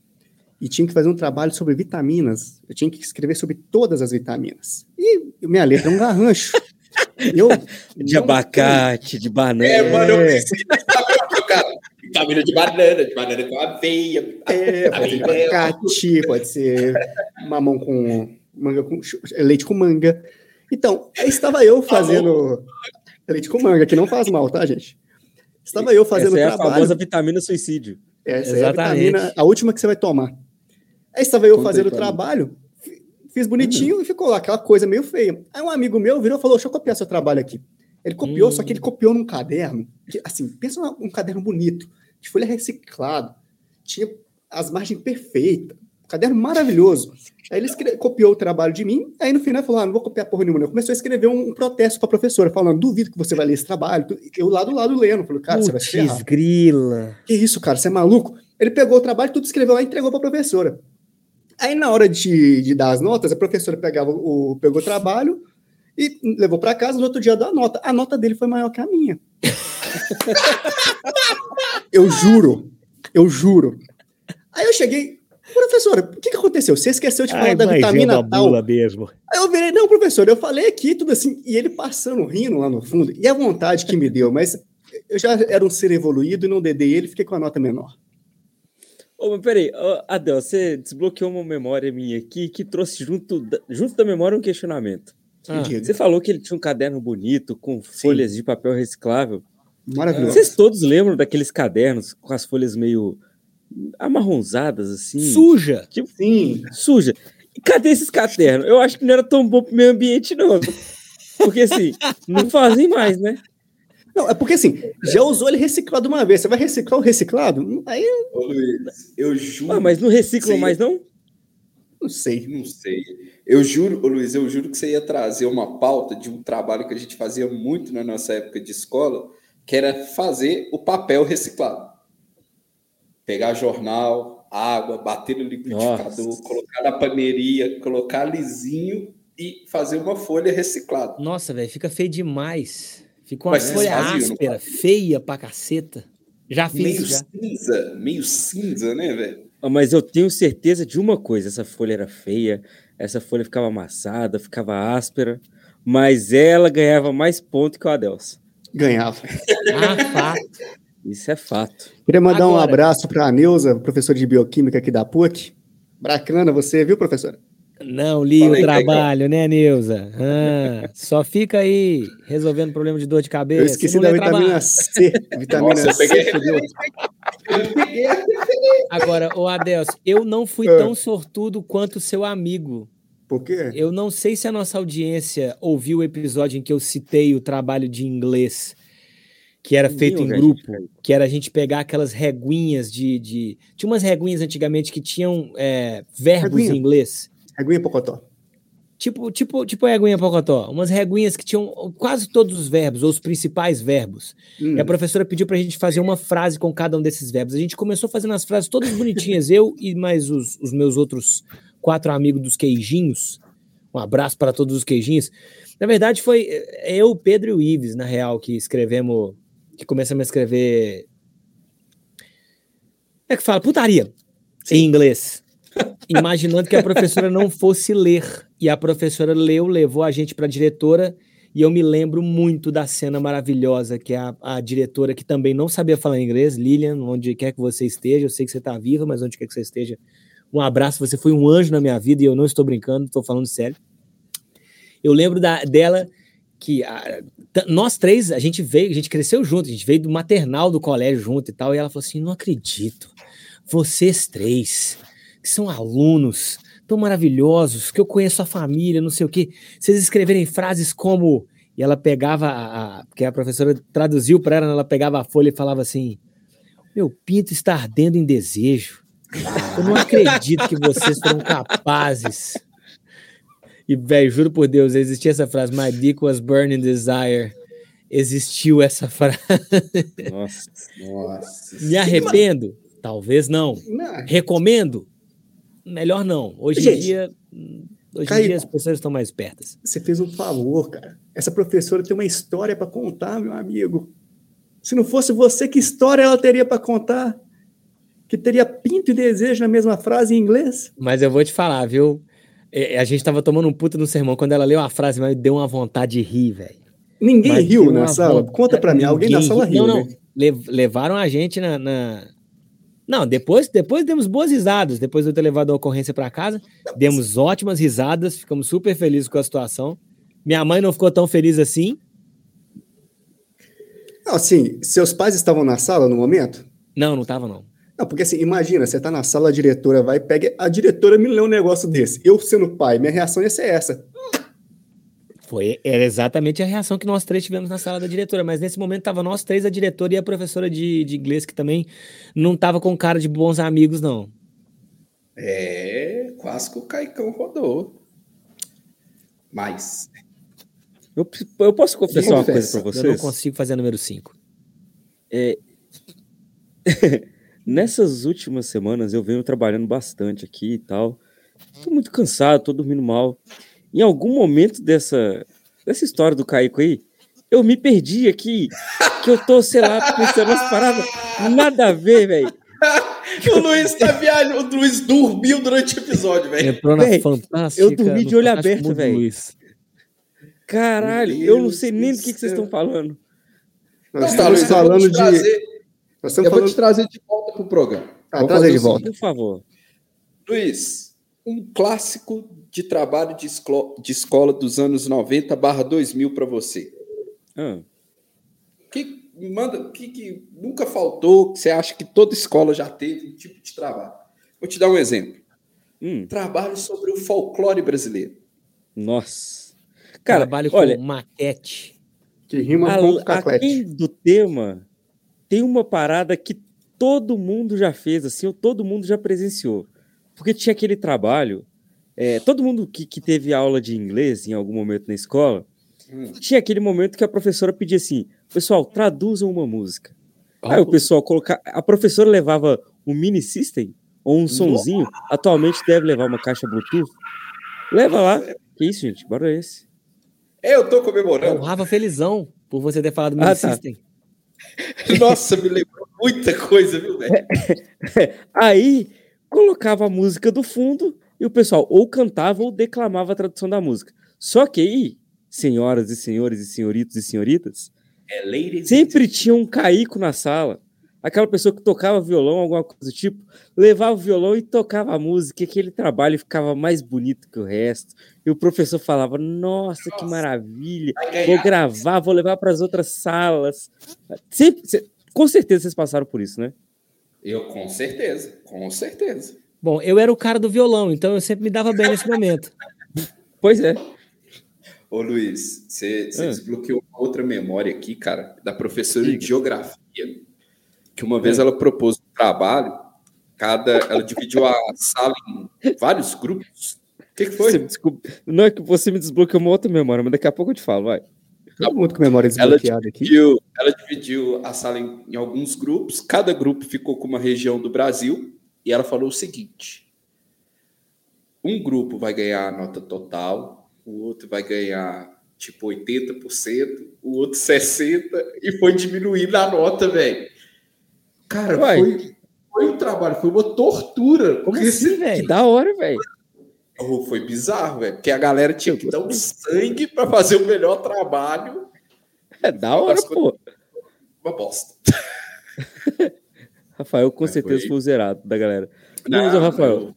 e tinha que fazer um trabalho sobre vitaminas. Eu tinha que escrever sobre todas as vitaminas. E minha letra é um garrancho. Eu De abacate, de banana. É, mano, eu É. pensei sabe, cara, vitamina de banana, de banana com aveia. É, pode ser de abacate, pode ser mamão com manga com leite com manga. Então, aí estava eu fazendo leite com manga, que não faz mal, tá, gente? Estava eu fazendo Essa é a trabalho. famosa vitamina suicídio. Essa é a Exatamente. vitamina, a última que você vai tomar. Aí estava eu Conta aí fazendo o trabalho, fi- fiz bonitinho e ficou lá aquela coisa meio feia. Aí um amigo meu virou e falou: Deixa eu copiar seu trabalho aqui. Ele copiou, Hum. só que ele copiou num caderno, que, assim, pensa num um caderno bonito, de folha reciclado, tinha as margens perfeitas, um caderno maravilhoso. Aí ele escre- copiou o trabalho de mim, aí no final ele falou: ah, não vou copiar porra nenhuma. não." Começou a escrever um, um protesto para a professora, falando: duvido que você vai ler esse trabalho. Eu lá do lado lendo, falei: cara, você vai se ferrar. Putz, grila. Que isso, cara, você é maluco? Ele pegou o trabalho, tudo escreveu lá e entregou para a professora. Aí, na hora de, de dar as notas, a professora pegava o, pegou o trabalho e levou para casa. No outro dia, deu a nota. A nota dele foi maior que a minha. eu juro, eu juro. Aí eu cheguei, professora, o que, que aconteceu? Você esqueceu de falar da vitamina tal? mesmo. Aí eu virei, não, professor, eu falei aqui tudo assim, e ele passando, rindo lá no fundo, e a vontade que me deu, mas eu já era um ser evoluído e não dedei ele, fiquei com a nota menor. Ô, mas peraí, Adel, você desbloqueou uma memória minha aqui que trouxe junto da, junto da memória um questionamento. Ah. Você falou que ele tinha um caderno bonito, com folhas de papel reciclável. Maravilhoso. Vocês todos lembram daqueles cadernos com as folhas meio amarronzadas, assim? Suja. Sim. suja. E cadê esses cadernos? Eu acho que não era tão bom pro meio ambiente, não. Porque assim, não fazem mais, né? Não, é porque assim, já usou ele reciclado uma vez, você vai reciclar o reciclado? Aí Ô, Luiz, eu juro. Ah, mas não reciclam mais, não? não sei. Não sei. Eu juro, ô Luiz, eu juro que você ia trazer uma pauta de um trabalho que a gente fazia muito na nossa época de escola, que era fazer o papel reciclado. Pegar jornal, água, bater no liquidificador, Nossa. colocar na paneiria, colocar lisinho e fazer uma folha reciclada. Nossa, velho, fica feio demais. Fica uma Mas folha não áspera, feia pra caceta. Já fiz, Meio já. cinza, meio cinza, né, velho? Ah, Mas eu tenho certeza de uma coisa: essa folha era feia, essa folha ficava amassada, ficava áspera, mas ela ganhava mais ponto que o Adelson. Ganhava. Ah, fato. Isso é fato. Queria mandar um Agora- abraço para a Neuza, professora de bioquímica aqui da PUC. Bacana você, viu, professora? Não li Fala aí, o trabalho, né, Neuza? Ah, só fica aí resolvendo problema de dor de cabeça. Eu esqueci não da vitamina trabalho. C. Vitamina Nossa, eu C. peguei- fudeu. Agora, ô Adelso, eu não fui Ah. tão sortudo quanto seu amigo. Por quê? Eu não sei se a nossa audiência ouviu o episódio em que eu citei o trabalho de inglês, que era feito em Ninguém, grupo, velho. que era a gente pegar aquelas reguinhas de. de... Tinha umas reguinhas antigamente que tinham é, verbos Reguinha? em inglês. Aguinha Pocotó. Tipo, tipo, tipo a reguinha Pocotó. Umas reguinhas que tinham quase todos os verbos, ou os principais verbos. Hum. E a professora pediu pra gente fazer uma frase com cada um desses verbos. A gente começou fazendo as frases todas bonitinhas, eu e mais os, os meus outros quatro amigos dos queijinhos. Um abraço para todos os queijinhos. Na verdade, foi eh, eu, Pedro e o Ives, na real, que escrevemos, que começamos a escrever. É que fala putaria em inglês. Imaginando que a professora não fosse ler. E a professora leu, levou a gente para a diretora. E eu me lembro muito da cena maravilhosa que a, a diretora, que também não sabia falar inglês, Lilian, onde quer que você esteja, eu sei que você está viva, mas onde quer que você esteja, um abraço. Você foi um anjo na minha vida e eu não estou brincando, estou falando sério. Eu lembro da, dela que a- t- nós três, a gente veio, a gente cresceu junto, a gente veio do maternal do colégio junto e tal. E ela falou assim: não acredito, vocês três, que são alunos tão maravilhosos, que eu conheço a família, não sei o quê, vocês escreverem frases como. E ela pegava, a, a, porque a professora traduziu para ela, ela pegava a folha e falava assim: Meu pinto está ardendo em desejo. Eu não acredito que vocês foram capazes. E, velho, juro por Deus, existia essa frase: My dick was burning desire. Existiu essa frase. Nossa. Nossa. Me arrependo? Talvez não. Não, Recomendo? Melhor não. Hoje em Gente, dia. hum, Hoje em Caio- dia as pessoas estão mais pertas. Você fez um favor, cara. Essa professora tem uma história para contar, meu amigo. Se não fosse você, que história ela teria para contar? Que teria pinto e desejo na mesma frase em inglês? Mas eu vou te falar, viu? É, A gente tava tomando um puta no sermão. Quando ela leu a frase, mas deu uma vontade de rir, velho. Ninguém Mas riu na sala? vontade- Conta para mim, alguém na sala riu, Não, não. né? Le- levaram a gente na. na- Não, depois, depois demos boas risadas. Depois de eu ter levado a ocorrência para casa, demos ótimas risadas, ficamos super felizes com a situação. Minha mãe não ficou tão feliz assim. Não, assim, seus pais estavam na sala no momento? Não, não tava, não. Não, porque assim, imagina, você tá na sala, a diretora vai, pega. A diretora me leu um negócio desse. Eu sendo pai, minha reação ia ser essa. Foi, era exatamente a reação que nós três tivemos na sala da diretora, mas nesse momento tava nós três, a diretora e a professora de, de inglês, que também não tava com cara de bons amigos, não. É, quase que o Caicão rodou. Mas. Eu, eu posso confessar uma coisa pra Eu não vocês? consigo fazer a número 5. Nessas últimas semanas eu venho trabalhando bastante aqui e tal. Tô muito cansado, tô dormindo mal. Em algum momento dessa, dessa história do Caico aí, eu me perdi aqui. Que eu tô, sei lá, pensando umas paradas. Nada a ver, velho. o Luiz tá viajando. O Luiz dormiu durante o episódio, velho. Entrou na Véi, fantástica. eu dormi de olho aberto. Luiz. Caralho, eu não sei nem do que, que vocês estão falando. Nós Não, tá, estamos Luiz, falando de. trazer- Nós Eu estamos vou te falando. trazer de volta pro programa. Ah, Vamos traz fazer aí de volta. Por favor. Luiz, um clássico de trabalho de, esclo- de escola dos anos 90 barra 2000 para você. Ah, Que manda, que, que nunca faltou, que você acha que toda escola já teve um tipo de trabalho. Vou te dar um exemplo. hum, Trabalho sobre o folclore brasileiro. nossa. Cara, Trabalho com olha, maquete. Que rima a- com além caclete. do tema, tem uma parada que todo mundo já fez, assim, ou todo mundo já presenciou. Porque tinha aquele trabalho, é, todo mundo que, que teve aula de inglês em algum momento na escola, Hum. tinha aquele momento que a professora pedia assim, pessoal, traduzam uma música. Aí o pessoal colocar, a professora levava um mini system ou um sonzinho, atualmente deve levar uma caixa Bluetooth. Leva lá. Que isso, gente? Bora esse. Eu tô É o comemorando. Rafa Felizão, por você ter falado do Ah, Mini tá. System. Nossa, me lembrou muita coisa, viu, velho? Aí colocava a música do fundo e o pessoal ou cantava ou declamava a tradução da música. Só que aí, senhoras e senhores e senhoritos e senhoritas, É ladies sempre tinha um caico na sala. Aquela pessoa que tocava violão, alguma coisa do tipo, levava o violão e tocava a música, e aquele trabalho ficava mais bonito que o resto. E o professor falava: Nossa, que Nossa. maravilha! Vai Vou gravar, vou levar para as outras salas. Sempre, com certeza vocês passaram por isso, né? Eu, com certeza, com certeza. Bom, eu era o cara do violão, então eu sempre me dava bem nesse momento. Pois é. Ô Luiz, você você Ah. desbloqueou uma outra memória aqui, cara, da professora de geografia, que uma vez ela propôs um trabalho, cada, ela dividiu a sala em vários grupos. O que, que foi? Você desculpa. Não é que você me desbloqueou uma outra memória, mas daqui a pouco eu te falo, vai. Todo mundo com memória Ela desbloqueada aqui. dividiu, ela dividiu a sala em, em alguns grupos, cada grupo ficou com uma região do Brasil, e ela falou o seguinte: um grupo vai ganhar a nota total, o outro vai ganhar tipo 80%, o outro 60% e foi diminuindo a nota, velho. Cara, Uai. foi, foi um trabalho, foi uma tortura. Como assim, Que velho? da hora, velho. Oh, foi bizarro, velho. Porque a galera tinha que dar um sangue para fazer o melhor trabalho. É da hora, pô. Uma bosta. Rafael com Mas certeza foi- foi o zerado da galera. Não, mas, ô, Rafael, não,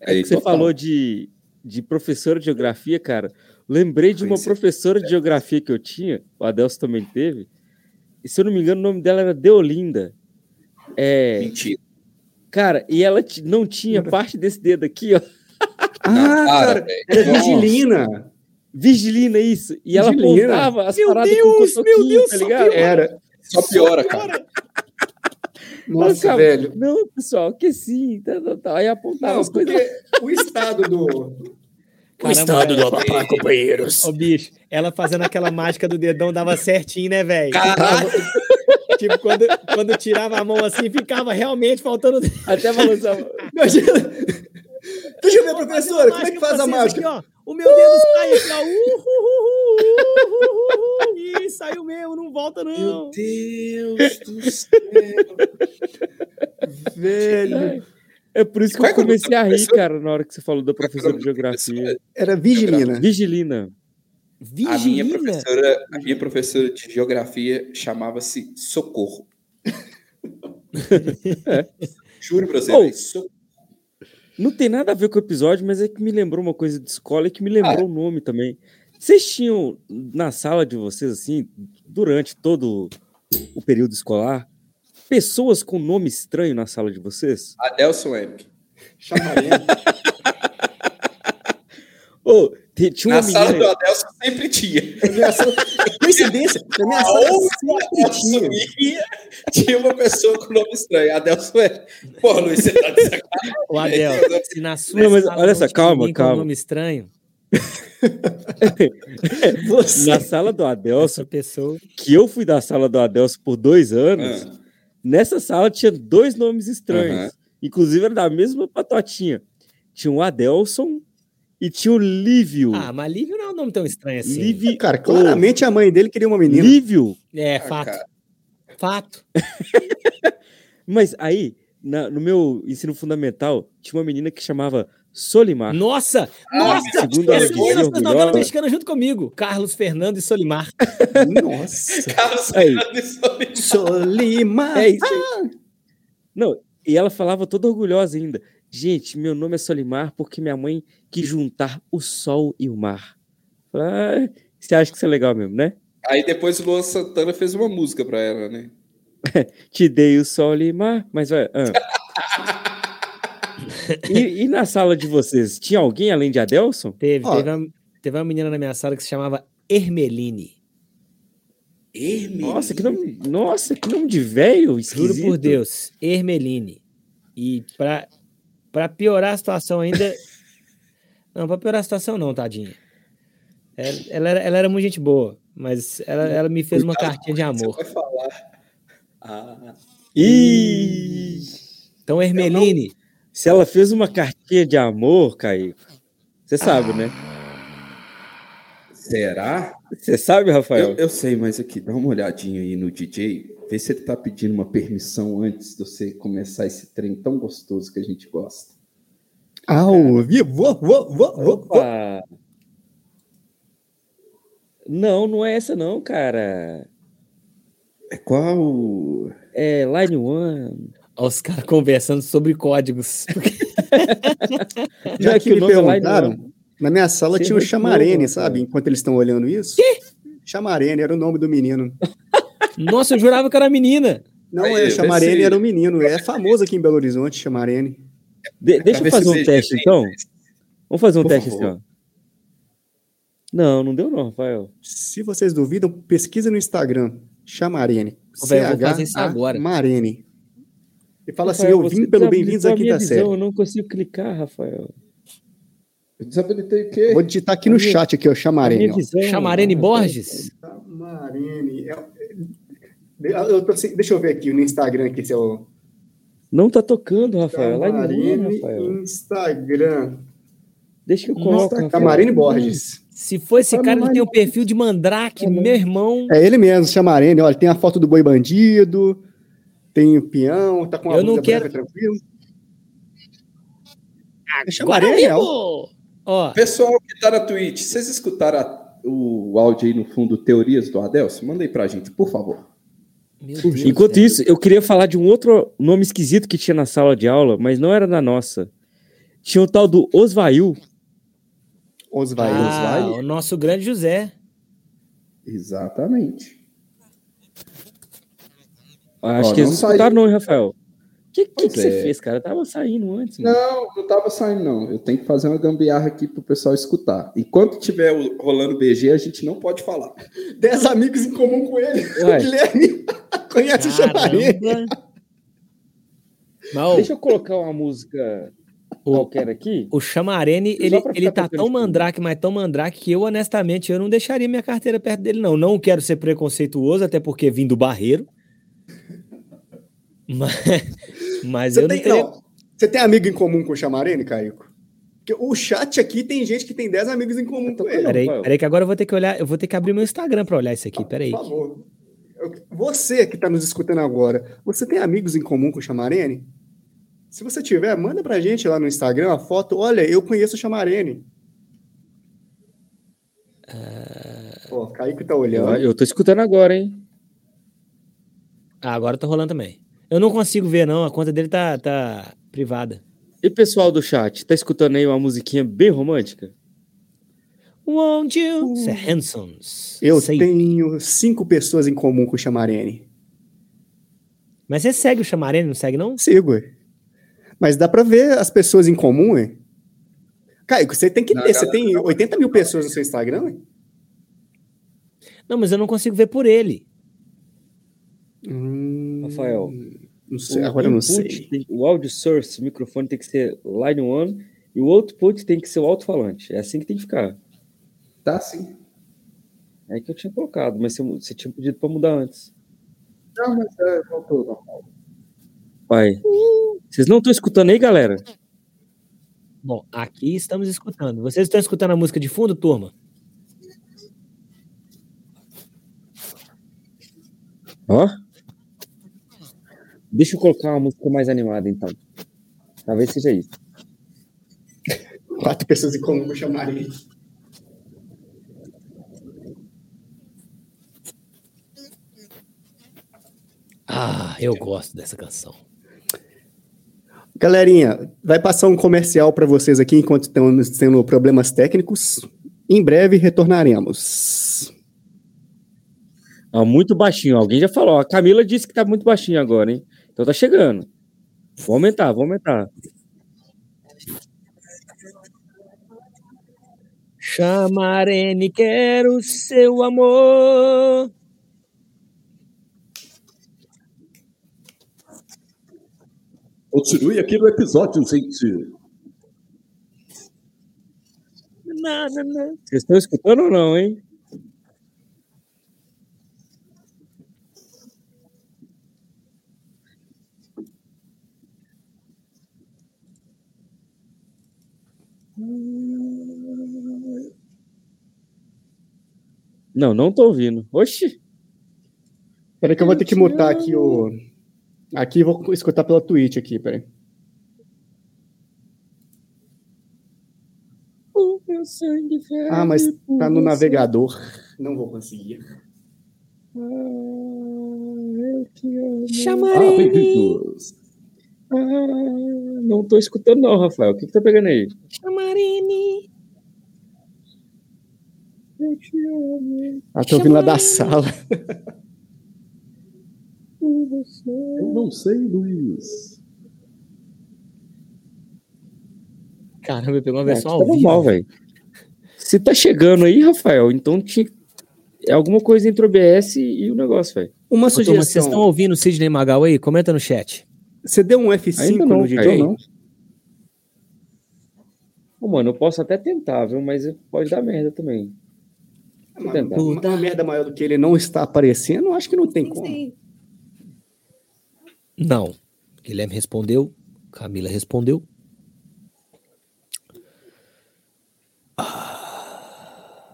É que você total. falou de, de professora de geografia, cara. Lembrei de uma é. professora de geografia que eu tinha, o Adelso também teve. E se eu não me engano, o nome dela era Deolinda. É, Mentira. cara, e ela não tinha parte desse dedo aqui, ó. Ah, cara, era Nossa. Vigilina. Vigilina, isso. E ela Vigilina. apontava as Meu paradas Deus, com o meu cotoquinho, Deus, tá só ligado? Era. Só piora, cara. Nossa, velho. Não, pessoal, que sim. Tá, tá, tá. Aí apontava Não, as coisas. o estado do. Caramba, do Amapá, companheiros. Ô, bicho, ela fazendo aquela mágica do dedão dava certinho, né, velho? Caralho. Tipo, quando, quando tirava a mão assim, ficava realmente faltando. Até balançava. Imagina. Deixa eu ver, professora, como é que faz a mágica? Aqui, ó. O meu dedo sai aqui, ó. Uh, uh, uh, uh, uh, uh, Ih, saiu mesmo, não volta, Meu não. Deus do céu. Velho. É por isso que eu é é comecei a rir, cara, na hora que você falou da é é professora de geografia. Era Vigilina. Vigilina. A minha Vigilina. professora, a minha professora de geografia chamava-se Socorro. Juro pra você, Oh. Socorro. Não tem nada a ver com o episódio, mas é que me lembrou uma coisa de escola e que me lembrou o nome também. Vocês tinham na sala de vocês, assim, durante todo o período escolar, pessoas com nome estranho na sala de vocês? Adelson Emp. Chamarena. Ô, te- tinha Na uma sala do menina... Adelson sempre tinha. Coincidência. Na minha sala sempre tinha. Tinha, uma pessoa com nome estranho. Adelson Emp. Pô, Luiz, você tá de sacanagem. O Adel, se na sua Não, mas sala olha só, tinha calma, ninguém com calma. nome estranho, Você. Na sala do Adelson, essa pessoa. que eu fui da sala do Adelson por dois anos, Ah, nessa sala tinha dois nomes estranhos. Inclusive era da mesma patotinha. Tinha o Adelson e tinha o Lívio. Ah, mas Lívio não é um nome tão estranho assim. Lívio. Cara, claramente a mãe dele queria uma menina. Lívio. É, ah, fato. cara. Fato. Mas aí, na- no meu ensino fundamental, tinha uma menina que chamava Solimar. Nossa! Ah, nossa! segundo ela Essa novela mexicana junto comigo. Carlos Fernando e Solimar. Nossa. Carlos Aí. Fernando e Solimar. Solimar. É isso aí. Não, e ela falava toda orgulhosa ainda. Gente, meu nome é Solimar porque minha mãe quis juntar o sol e o mar. Falei, "Ah, você acha que isso é legal mesmo, né? Aí depois o Luan Santana fez uma música pra ela, né? Te dei o sol e mar, mas vai. ah. e, e na sala de vocês, tinha alguém além de Adelson? Teve, Ó. teve, uma, teve uma menina na minha sala que se chamava Hermeline. Hermes. Nossa, que nome, nossa, que nome de velho, Juro esquisito. por Deus, Hermeline. E pra, pra piorar a situação ainda. Não, pra piorar a situação, não, tadinha. Ela, ela era, ela era muito gente boa, mas ela, ela me fez uma cartinha de amor. Você vai falar. Ah, Ih, Então, Hermeline, se ela fez uma cartinha de amor, Caio, você sabe, né? será? Você sabe, Rafael? Eu, eu sei, mas aqui, dá uma olhadinha aí no DJ. Vê se ele tá pedindo uma permissão antes de você começar esse trem tão gostoso que a gente gosta. Ao vivo. Vou, vou, vou, vou. Opa! Não, não é essa não, cara. É qual? É Line One. Ó, os caras conversando sobre códigos. Já que me é perguntaram, na minha sala Você tinha o Chamarene, novo, sabe? Enquanto eles estão olhando isso. Que? Chamarene era o nome do menino. Nossa, eu jurava que era menina. Não, Aí, é Chamarene se- era o menino. É famoso aqui em Belo Horizonte, Chamarene. De- deixa eu fazer um teste, então. Vamos fazer um Por teste favor. assim, ó. Não, não deu não, Rafael. Se vocês duvidam, pesquisa no Instagram. Chamarene. Vou fazer isso agora. Marene. E fala assim, Rafael, eu você vim pelo Bem-vindos à Quinta Série. Eu não consigo clicar, Rafael. Eu desabilitei o quê? Vou digitar aqui no A minha- chat, aqui, ó, Chamarene. ó. visão. Chamarene Borges? Chamarene. É- Eu tô sem- Deixa eu ver aqui no Instagram aqui se é o Não tá tocando, Rafael. One, Chamarene Rafael. Instagram. Deixa que eu coloco. Rafael. Camarine Borges. Se for esse Tá cara, no ele tem um perfil de mandrake, meu irmão. É ele mesmo, Chamarene. Olha, tem a foto do boi bandido, tem o peão, tá com a Eu não quero- branca tranquilo. É Agora, Chamarene real. Ó, Pessoal que tá na Twitch, vocês escutaram a- o áudio aí no fundo, Teorias do Adelson? Manda aí pra gente, por favor. Deus Enquanto céu. isso, eu queria falar de um outro nome esquisito que tinha na sala de aula, mas não era da nossa. Tinha o tal do Osvail. Osvail. Ah, o nosso grande José. Exatamente. Acho Ó, que eles não não escutaram, saiu. não, hein, Rafael. O que, que, que você é. fez, cara? Eu tava saindo antes. mano. Não, não tava saindo, não. Eu tenho que fazer uma gambiarra aqui pro pessoal escutar. Enquanto tiver o- rolando BG, a gente não pode falar. Dez amigos em comum com ele. Ué. O Guilherme conhece o ó, Deixa eu colocar uma música qualquer aqui. O Chamarene, ele, ele tá tão mandrake, mas tão mandrake que eu, honestamente, eu não deixaria minha carteira perto dele, não. Não quero ser preconceituoso, até porque vim do barreiro. Mas, mas eu tem, não teria... não, você tem amigo em comum com o Chamarene, Caico? Porque o chat aqui tem gente que tem 10 amigos em comum com ele. Peraí, peraí que agora eu vou ter que olhar, eu vou ter que abrir meu Instagram pra olhar isso aqui, Por peraí. favor. Eu- Você que está nos escutando agora, você tem amigos em comum com o Chamarene? Se você tiver, manda pra gente lá no Instagram a foto. Olha, eu conheço o Chamarene. Ó, Kaique tá Eu, olhando. eu tô escutando agora, hein? Ah, agora tá rolando também. Eu não consigo ver, não, a conta dele tá, tá privada. E pessoal do chat, tá escutando aí uma musiquinha bem romântica? Won't you? Isso é Hansons. Eu Sei. tenho cinco pessoas em comum com o Chamarene. Mas você segue o Chamarene, não segue, não? Sigo, ué. Mas dá pra ver as pessoas em comum, ué. Caico, você tem que Não, ter. Você galera, tem não. 80 mil pessoas no seu Instagram, ué? Não, mas eu não consigo ver por ele. Hum, Rafael, Não sei, O agora eu não sei. tem- o audio source, o microfone tem que ser line one e o output tem que ser o alto-falante. É assim que tem que ficar. Tá sim. É que eu tinha colocado, mas você, você tinha pedido pra mudar antes. Não, mas é, voltou normal. Pai, vocês não estão escutando aí, galera? Bom, aqui estamos escutando. Vocês estão escutando a música de fundo, turma? Ó. Deixa eu colocar uma música mais animada, então. Talvez seja isso. Quatro pessoas em comum com o Chamarene. Ah, eu gosto dessa canção. Galerinha, vai passar um comercial para vocês aqui enquanto estamos tendo problemas técnicos. Em breve retornaremos. Ó, muito baixinho. Alguém já falou. A Camila disse que tá muito baixinho agora, hein? Então tá chegando. Vou aumentar, vou aumentar. Chamarene, quero seu amor. Continue aqui no episódio, gente. Na, na, na. Vocês estão escutando ou não, hein? Não, não tô ouvindo. Oxi. Peraí que eu vou ter que mutar aqui o... Aqui eu vou escutar pela Twitch aqui, peraí. O meu sangue Ah, mas ferve tá no você. navegador. Não vou conseguir. Ah, eu te amo. Chamarene, Ah, não tô escutando não, Rafael. O que que tá pegando aí? Chamarene. Eu te amo Ah, tô ouvindo lá da sala. você. Eu não sei, Luiz. Caramba, pegou uma É, versão aqui ao tá vivo. normal, velho. Se tá chegando aí, Rafael, então tinha... é alguma coisa entre o OBS e o negócio, velho. Uma Ô, turma, vocês sugestão. estão ouvindo o Sidney Magal aí? Comenta no chat. Você deu um F5 Ainda não, no DJ? não. Mano, eu posso até tentar, viu? Mas pode dar merda também. Uma, tentar. uma- merda maior do que ele não está aparecendo, acho que não tem como. Não. Guilherme respondeu. Camila respondeu.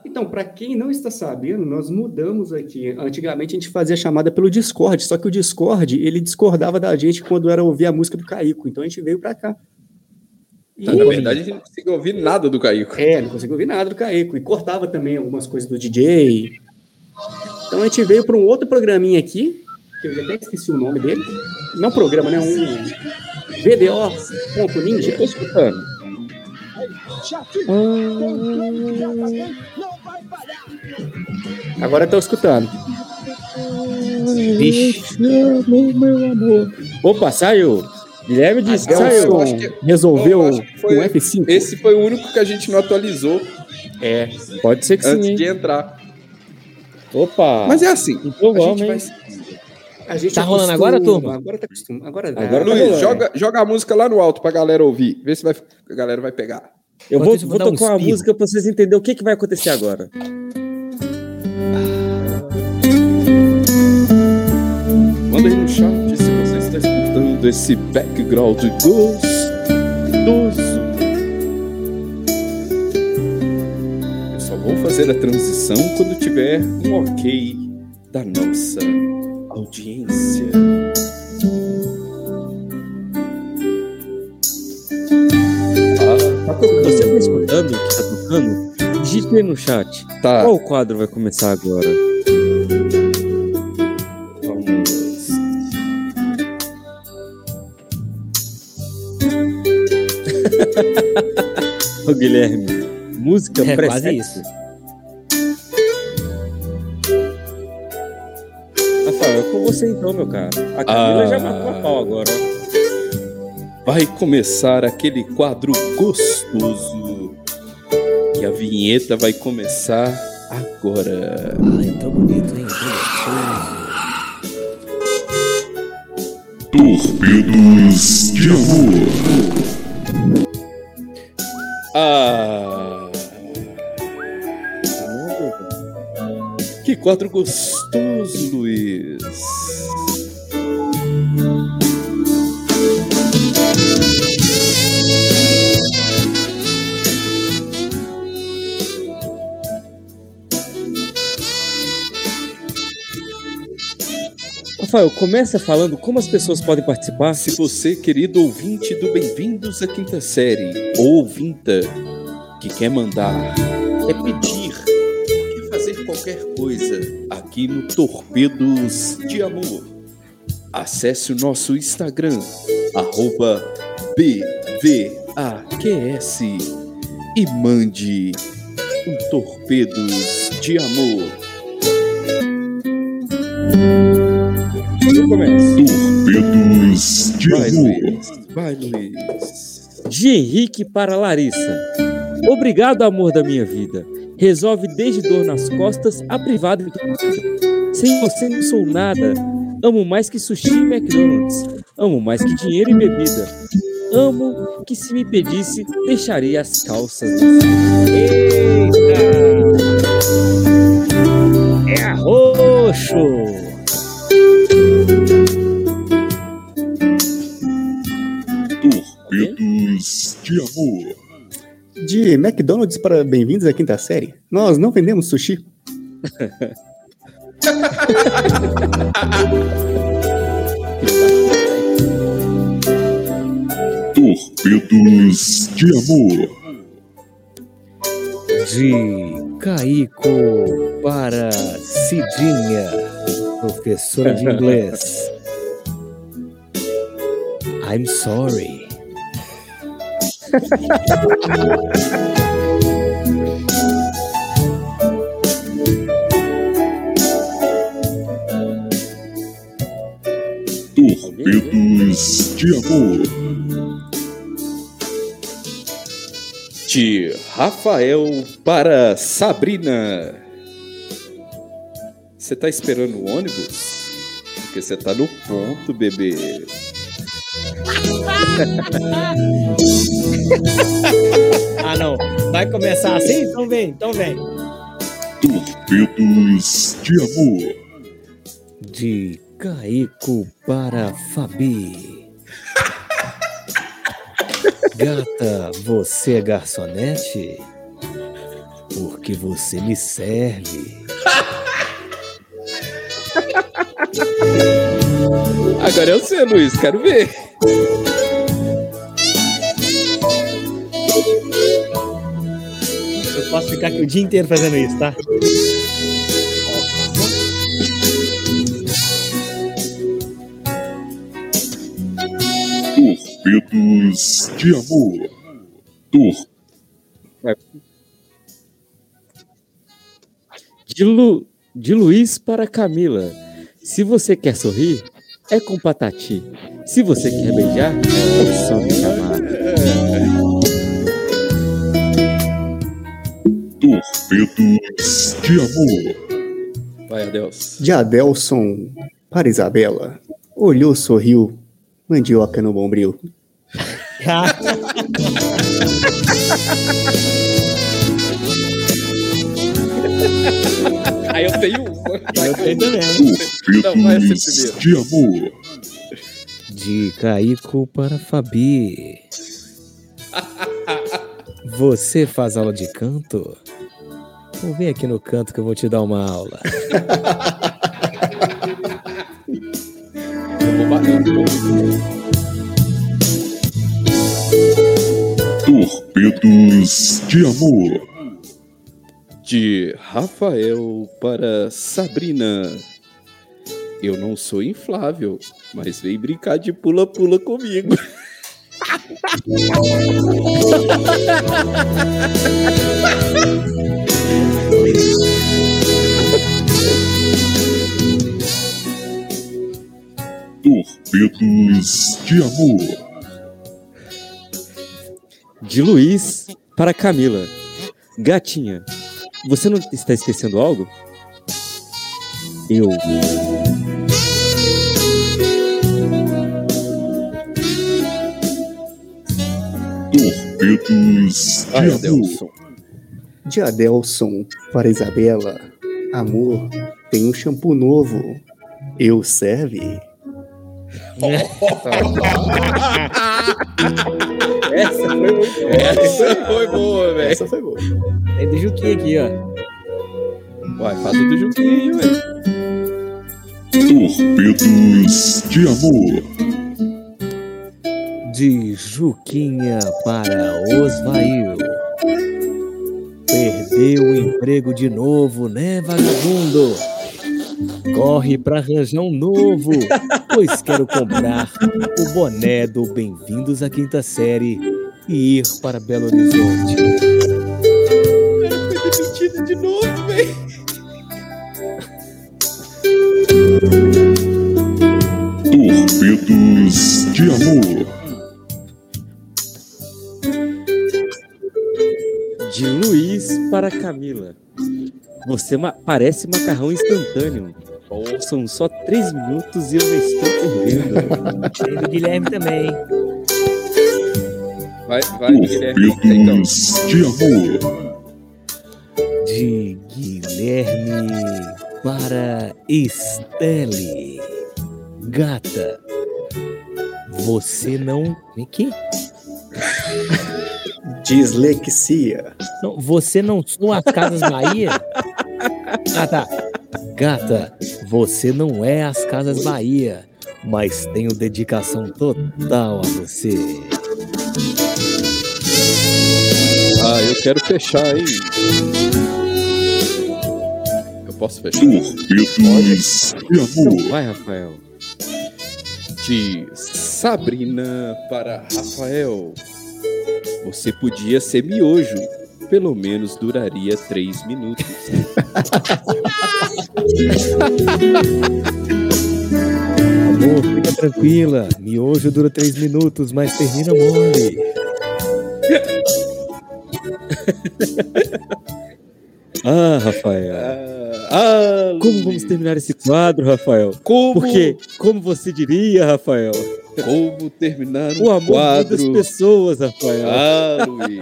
Então, para quem não está sabendo, nós mudamos aqui. Antigamente a gente fazia chamada pelo Discord, só que o Discord, ele discordava da gente quando era ouvir a música do Caico. Então a gente veio para cá. E, Na verdade, a gente não conseguiu ouvir nada do Caico. é, não conseguia ouvir nada do Caico. E cortava também algumas coisas do DJ. Então a gente veio para um outro programinha aqui, que eu até esqueci o nome dele. Não programa, né? Um VDO.ninja. Tô escutando. Agora tô escutando. Vixe. Opa, saiu. Guilherme disse que Nelson saiu. acho que- resolveu eu acho que foi- com F5. Esse foi o único que a gente não atualizou É, pode ser que sim. antes de entrar. Opa. Mas é assim. Então a vamos, gente hein? vai. A gente Tá rolando agora, turma? Agora tá acostumado. Agora, dá. Agora tá Luiz, rolando. joga, joga a música lá no alto pra galera ouvir. Vê se vai, a galera vai pegar. Eu vou, Enquanto vou vou dar um tocar uma música pra vocês entenderem o que, que vai acontecer agora. Esse background gostoso. Eu só vou fazer a transição quando tiver um ok da nossa audiência. Ah, Você tá escutando o que tá tocando? Digite aí no chat. tá. Qual quadro vai começar agora? Ô, Guilherme, música É pré quase isso. Rafael, é com você então, meu cara. A Camila Ah. já matou a pau agora. ó. Vai começar aquele quadro gostoso. E a vinheta vai começar agora. Ai, tão bonito, hein? Tão gostoso. Torpedos de amor. Ah! Que quadro gostoso, Luiz. Rafael, começa falando como as pessoas podem participar. Se você, querido ouvinte do Bem-vindos à Quinta Série, ou ouvinta, que quer mandar, quer pedir, quer fazer qualquer coisa aqui no Torpedos de Amor, acesse o nosso Instagram, arroba BVAQS e mande um Torpedos de Amor. Eu começo. Torpedos de Vai, amor. Luiz. Vai, Luiz. De Henrique para Larissa. Obrigado, amor da minha vida. Resolve desde dor nas costas a privada em. Sem você não sou nada. Amo mais que sushi e McDonald's. Amo mais que dinheiro e bebida. Amo que se me pedisse, deixaria as calças. Eita! É arroxo! De amor. De McDonald's para bem-vindos à quinta série. Nós não vendemos sushi. Torpedos de amor. De Caico para Cidinha, professora de inglês. I'm sorry. Torpedos de amor. De Rafael para Sabrina. Você tá esperando o ônibus? Porque você tá no ponto, bebê. Ah, não. Vai começar assim? Então vem, então vem. Torpedos de amor. De Caico para Fabi. Gata, você é garçonete? Porque você me serve. Agora é você, Luiz, quero ver. Eu posso ficar aqui o dia inteiro fazendo isso, tá? Torpedos de amor. Tor De, Lu, de Luiz para Camila. Se você quer sorrir, é com Patati. Se você quer beijar, é só me chamar. Torpedos de amor. Vai, adeus. De Adelson para Isabela. Olhou, sorriu. Mandioca no bombril. Aí eu tenho uma. Eu tenho também. Não, vai ser Torpedos primeiro. de amor. De Caico para Fabi. Você faz aula de canto? Então vem aqui no canto que eu vou te dar uma aula. Eu vou bater. Torpedos de amor. De Rafael para Sabrina. Eu não sou inflável, mas vem brincar de pula-pula comigo. Torpedos de amor. De Luiz para Camila. Gatinha, você não está esquecendo algo? Eu. Torpedos de Ai. Adelson. De Adelson para Isabela. Amor, tem um shampoo novo. Eu serve. Essa foi muito Essa foi boa, velho. Essa foi boa. É de Juquinha aqui, ó. Vai, faz o do Juquinho, velho. Torpedos de amor. De Juquinha para Osvail. Perdeu o emprego de novo, né, vagabundo? Corre pra arranjar um novo, pois quero comprar o boné do Bem-vindos à Quinta Série e ir para Belo Horizonte. Foi demitido de novo, velho. Torpedos de amor. De Luiz para Camila. Você ma- parece macarrão instantâneo. São só três minutos e eu já estou perdendo. Tem do Guilherme também. Vai, vai, Guilherme. Então, de amor. De Guilherme para Estelle. Gata, você não. Vem aqui. Dislexia. Não, você não as Casas Bahia? Ah, tá. Gata, você não é as Casas Bahia, mas tenho dedicação total a você. ah, eu quero fechar, hein? Eu posso fechar? Torpedos de amor. Vai, Rafael. De Sabrina para Rafael. Você podia ser miojo. Pelo menos duraria três minutos. Amor, fica tranquila. Miojo dura três minutos, mas termina mole. Ah, Rafael. Ah, Como vamos terminar esse quadro, Rafael? Como, Porque, como você diria, Rafael, como terminar um o amor quadro? das pessoas, Rafael. Ah, Luiz.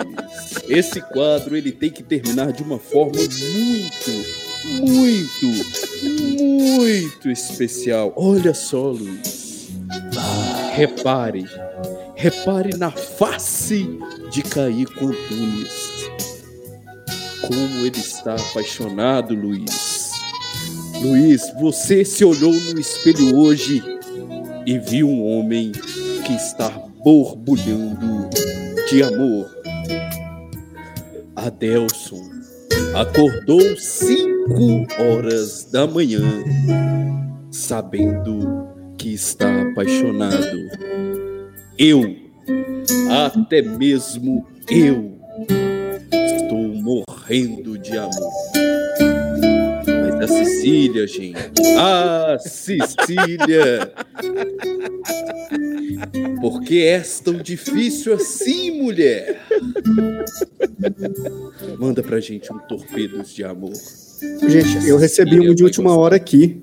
Esse quadro ele tem que terminar de uma forma muito, muito, muito especial. Olha só, Luiz. Repare, repare na face de Caíco Antunes. Como ele está apaixonado, Luiz. Luiz, você se olhou no espelho hoje e viu um homem que está borbulhando de amor. Adelson acordou cinco horas da manhã, sabendo que está apaixonado. Eu, até mesmo eu, estou morrendo de amor. Mas a Cecília, gente. Ah, Cecília! Por que és tão difícil assim, mulher? Manda pra gente um torpedos de amor. Gente, eu recebi um de última hora aqui.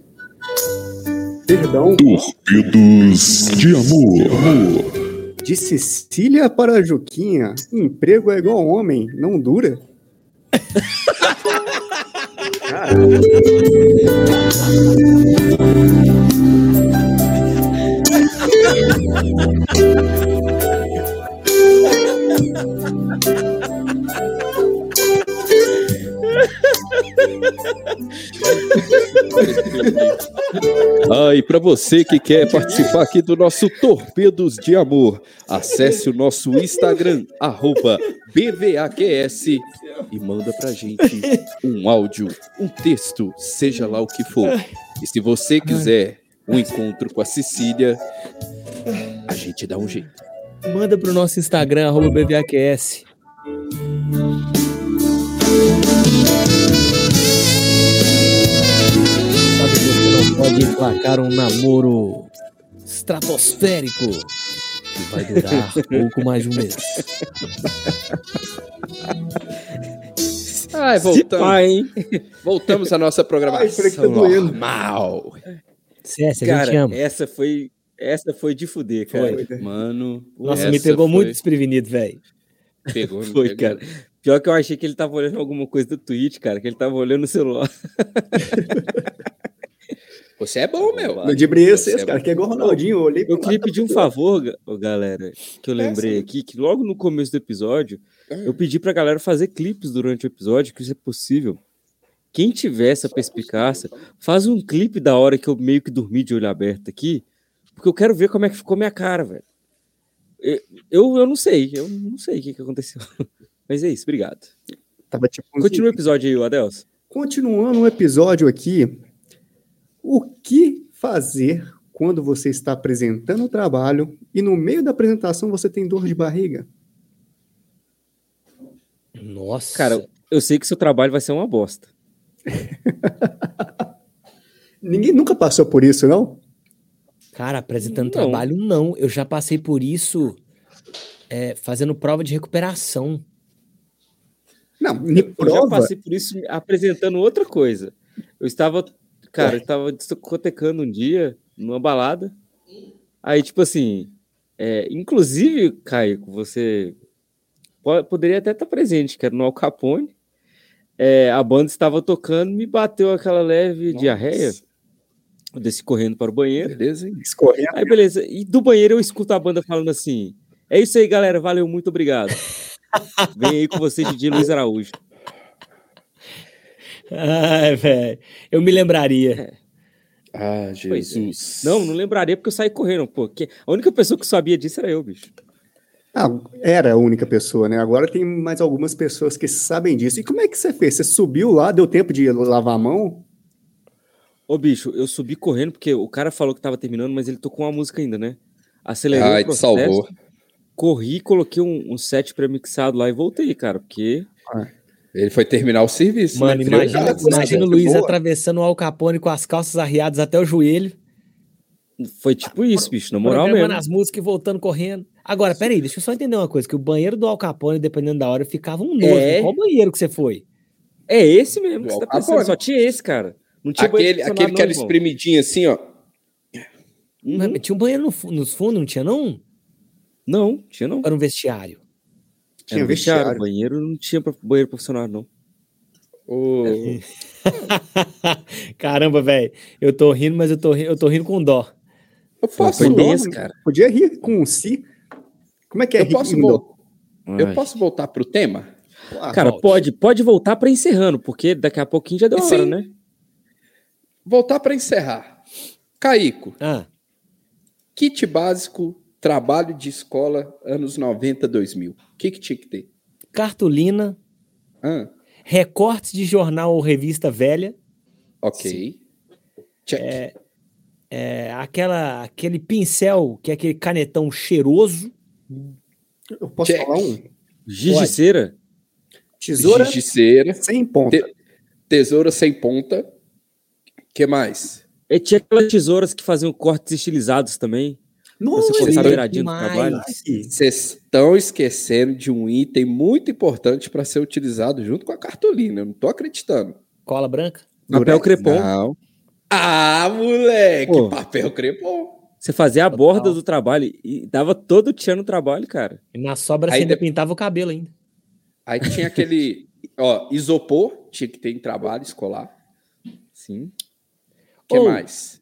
Perdão, Torpedos de amor. de Cecília para Juquinha. Emprego é igual homem, não dura. Ha ha ha! Ah, e para você que quer participar aqui do nosso Torpedos de Amor, acesse o nosso Instagram, arroba BVAQS, e manda pra gente um áudio, um texto, seja lá o que for. E se você quiser um encontro com a Cecília, a gente dá um jeito. Manda pro nosso Instagram, arroba BVAQS. Pode emplacar um namoro estratosférico que vai durar pouco mais de um mês. Ai, voltamos. Voltamos à nossa Ai, programação que tá doendo. normal. César, a gente Cara, ama. essa foi, essa foi de fuder, cara. Foi. Mano, Nossa, me pegou foi- muito desprevenido, velho. Pegou, me Foi, pegou. cara. Pior que eu achei que ele tava olhando alguma coisa do Twitch, cara, que ele tava olhando o celular. Você é bom, meu. Eu debrei Você vocês, é cara, que é igual o Ronaldinho. Eu olhei Eu queria pedir um tá favor, galera, que eu lembrei aqui, que logo no começo do episódio, eu pedi pra galera fazer clipes durante o episódio, que isso é possível. Quem tiver essa perspicácia, faz um clipe da hora que eu meio que dormi de olho aberto aqui, porque eu quero ver como é que ficou minha cara, velho. Eu, eu, eu não sei, eu não sei o que, que aconteceu. Mas é isso, obrigado. Tava tipo Continua o episódio aí, Adelson. Continuando o episódio aqui, o que fazer quando você está apresentando o trabalho e no meio da apresentação você tem dor de barriga? Nossa. Cara, eu sei que seu trabalho vai ser uma bosta. Ninguém nunca passou por isso, não? Cara, apresentando Não. trabalho, não. Eu já passei por isso é, fazendo prova de recuperação. Não, me Eu já prova. passei por isso apresentando outra coisa. Eu estava, cara, eu estava discotecando um dia numa balada. Aí, tipo assim, é, inclusive, Caio, você po- poderia até estar presente, que era no Al Capone. É, a banda estava tocando, me bateu aquela leve diarreia. Eu desci correndo para o banheiro. Beleza, hein? Escorrendo. Aí, beleza. E do banheiro eu escuto a banda falando assim: É isso aí, galera. Valeu, muito obrigado. Vem aí com você, Didi Luiz Araújo. Ai, velho. Eu me lembraria. Ah, Pois é. Jesus. Não, não lembraria porque eu saí correndo, pô. que- A única pessoa que sabia disso era eu, bicho. Ah, era a única pessoa, né? Agora tem mais algumas pessoas que sabem disso. E como é que você fez? Você subiu lá, deu tempo de lavar a mão? Ô, bicho, eu subi correndo porque o cara falou que tava terminando, mas ele tocou uma música ainda, né? Acelerei Ai, o te processo, salvou. corri, coloquei um, um set pré-mixado lá e voltei, cara, porque Ele foi terminar o serviço. Mano, né? imagina, Prioridade, imagina o né? Luiz Boa. atravessando o Al Capone com as calças arriadas até o joelho. foi tipo isso, bicho, na moral mesmo. as músicas e voltando correndo. Agora, peraí, deixa eu só entender uma coisa: que o banheiro do Al Capone, dependendo da hora, ficava um nojo. É. Qual banheiro que você foi? É esse mesmo que você tá pensando, só tinha esse, cara. Não tinha banheiro Aquele, aquele que não, era irmão. espremidinho assim, ó. Uhum. Mas Tinha um banheiro no nos fundos, não tinha, não? Não, tinha não. Era um vestiário. Tinha Era um vestiário. Banheiro não tinha banheiro funcionário, não. Ô, Caramba, velho. Eu tô rindo, mas eu tô, ri- eu tô rindo com dó. eu posso, tenso, cara. Podia rir com um si. Como é que é eu rir posso, com vol- dó? eu posso voltar pro tema? Ah, Cara, volte. pode, pode voltar pra encerrando, porque daqui a pouquinho já deu Sim. hora, né? Voltar para encerrar. Caico, Ah, kit básico, trabalho de escola, anos 90, 2000. O que, que tinha que ter? cartolina, Ah, recortes de jornal ou revista velha, ok. Check. é, aquela, aquele pincel, que é aquele canetão cheiroso, Eu posso Check. falar um? Giz de cera. Tesoura Giz de cera, sem ponta. Te- tesoura sem ponta. que mais? E tinha aquelas tesouras que faziam cortes estilizados também. Nossa, Você colocar trabalho. Vocês estão esquecendo de um item muito importante para ser utilizado junto com a cartolina. Eu não tô acreditando. cola branca. Papel crepom. Não. Ah, moleque! Pô. Papel crepom. Você fazia a Total. borda do trabalho e dava todo o tchan no trabalho, cara. E na sobra Aí você ainda de- pintava o cabelo ainda. Aí tinha aquele, ó, isopor, tinha que ter em trabalho escolar. Sim. O que Ou- mais?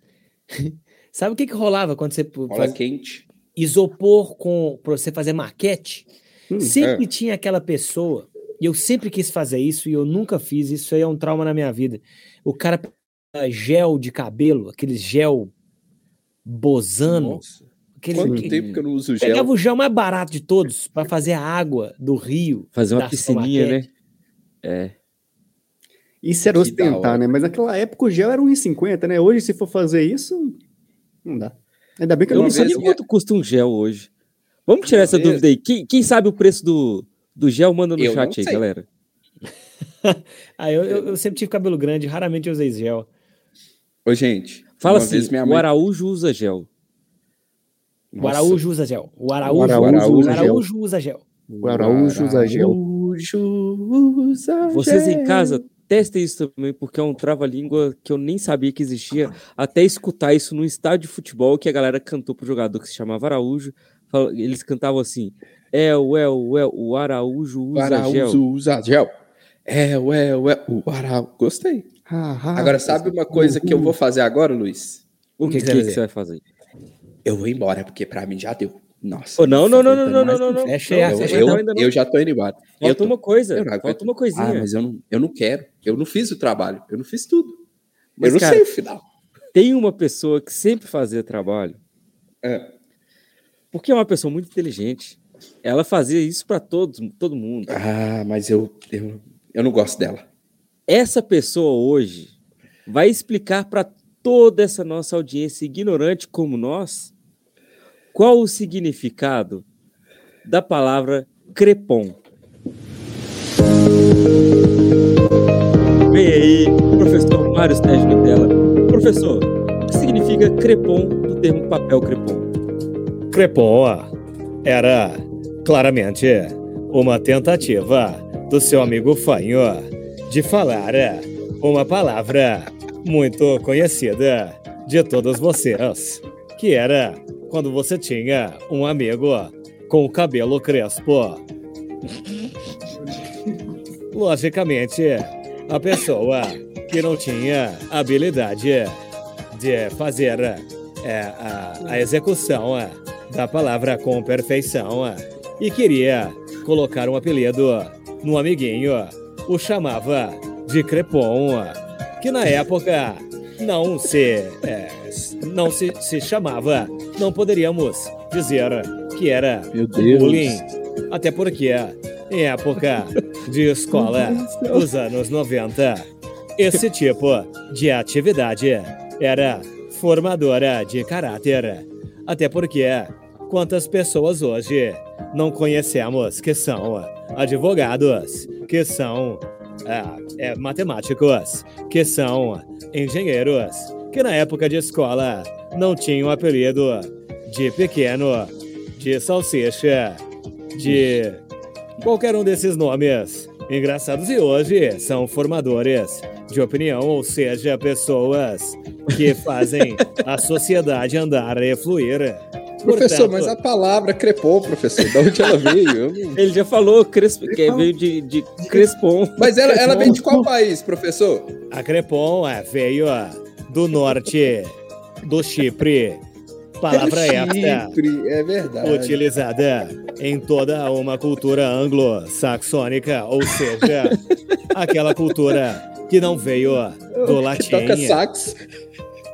Sabe o que que rolava quando você Cola faz quente. isopor com para você fazer maquete? Hum, sempre é. tinha aquela pessoa, e eu sempre quis fazer isso e eu nunca fiz, isso aí é um trauma na minha vida. O cara pegava gel de cabelo, aquele gel bozano, Nossa, aquele quanto que- tempo que eu não uso gel? pegava o gel mais barato de todos para fazer a água do rio. Fazer uma da sua piscininha, né? maquete. É. Isso era Que ostentar, né? Mas naquela época o gel era 1,50, né? Hoje, se for fazer isso, não dá. Ainda bem que eu Eu não sei nem minha- quanto custa um gel hoje. Vamos tirar Uma essa vez- dúvida aí. Quem, quem sabe o preço do, do gel, manda no Eu chat aí, galera. Ah, eu, eu, eu sempre tive cabelo grande, raramente eu usei gel. Ô, gente, Fala assim, minha o mãe... Araújo usa gel. O Nossa, Araújo usa gel. O Araújo, Araújo o usa gel. Araújo usa gel. O Araújo usa gel. Araújo usa Vocês em gel. casa, testem isso também, porque é um trava-língua que eu nem sabia que existia, até escutar isso num estádio de futebol que a galera cantou pro jogador que se chamava Araújo. Eles cantavam assim: É, o é, o é, o Araújo O usa Araújo gel. usa gel. É, ué, ué, o Araújo... Gostei. Ah, ah, Agora, sabe uma coisa que eu vou fazer agora, Luiz? O que, que que, você vai que você vai fazer? Eu vou embora, porque pra mim já deu. Nossa. Ô, não, não, não, não, não, não, não, não. Fecha Não, fecha eu, ainda não. eu já tô indo embora. Eu Falta tô- uma coisa, eu não falta uma Ah, coisinha. mas eu não, eu não quero. Eu não fiz o trabalho. Eu não fiz tudo. Mas, eu não cara, sei o final. Tem uma pessoa que sempre fazia trabalho, É. porque é uma pessoa muito inteligente. Ela fazia isso pra todos, todo mundo. Ah, mas eu, eu, eu não gosto dela. Essa pessoa hoje vai explicar para toda essa nossa audiência ignorante como nós qual o significado da palavra crepom. Vem aí, professor Mário Sérgio Nutella. Professor, o que significa crepom do termo papel crepom? Crepom era claramente uma tentativa do seu amigo Fanho de falar uma palavra muito conhecida de todos vocês, que era quando você tinha um amigo com o cabelo crespo. Logicamente, a pessoa que não tinha habilidade de fazer é, a, a execução da palavra com perfeição e queria colocar um apelido no amiguinho, o chamava de Crepom, que na época não se é, não se, se chamava, não poderíamos dizer que era bullying, até porque em época de escola dos anos 90, esse tipo de atividade era formadora de caráter. Até porque quantas pessoas hoje não conhecemos que são advogados, que são é, é, matemáticos, que são engenheiros, que na época de escola não tinham apelido de pequeno, de salsicha, de qualquer um desses nomes engraçados e hoje são formadores de opinião, ou seja, pessoas que fazem a sociedade andar e fluir. Professor, Portanto, mas a palavra crepom, professor, de onde ela veio? Não- Ele já falou crespo, que veio de, de crespom. Mas ela, ela vem de qual país, professor? a Crepom é, veio ah, do norte do Chipre Palavra esta Chipre, é verdade. utilizada em toda uma cultura anglo-saxônica, ou seja, aquela cultura que não veio do Que latim. toca sax.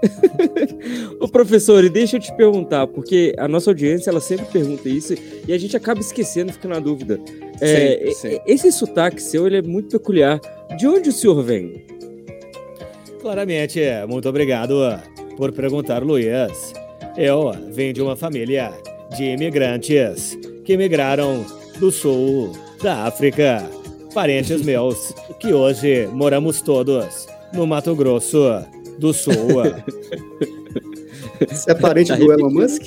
Ô professor, e deixa eu te perguntar, porque a nossa audiência ela sempre pergunta isso e a gente acaba esquecendo, fica na dúvida. É, Sempre, sempre. Esse sotaque seu ele é muito peculiar. De onde o senhor vem? Claramente, muito obrigado por perguntar, Luiz. Eu venho de uma família de imigrantes que migraram do sul da África. Parentes meus, que hoje moramos todos no Mato Grosso do Sul. Você é parente do Elon Musk?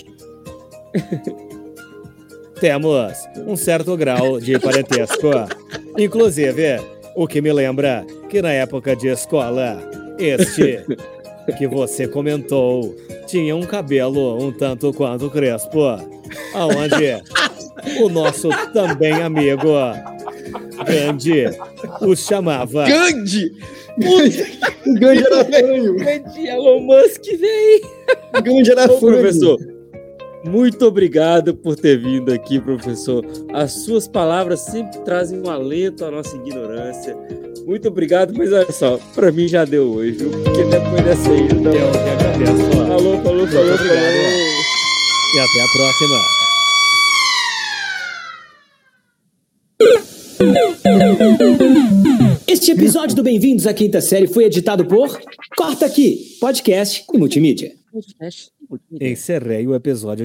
Temos um certo grau de parentesco. Inclusive, o que me lembra que na época de escola, este que você comentou tinha um cabelo um tanto quanto crespo, aonde o nosso também amigo Gandhi o chamava. Gandhi! O Gandhi era fanho. Grande Elon Musk, véi! O Gandhi era fanho. professor, muito obrigado por ter vindo aqui, professor. As suas palavras sempre trazem um alento à nossa ignorância. Muito obrigado, mas olha só, pra mim já deu hoje, viu? porque depois dessa aí, então... Eu que agradeço. Falou, falou, falou, obrigado. falou. E até a próxima. Este episódio do Bem-vindos à Quinta Série foi editado por Corta Aqui, podcast e multimídia. Encerrei o episódio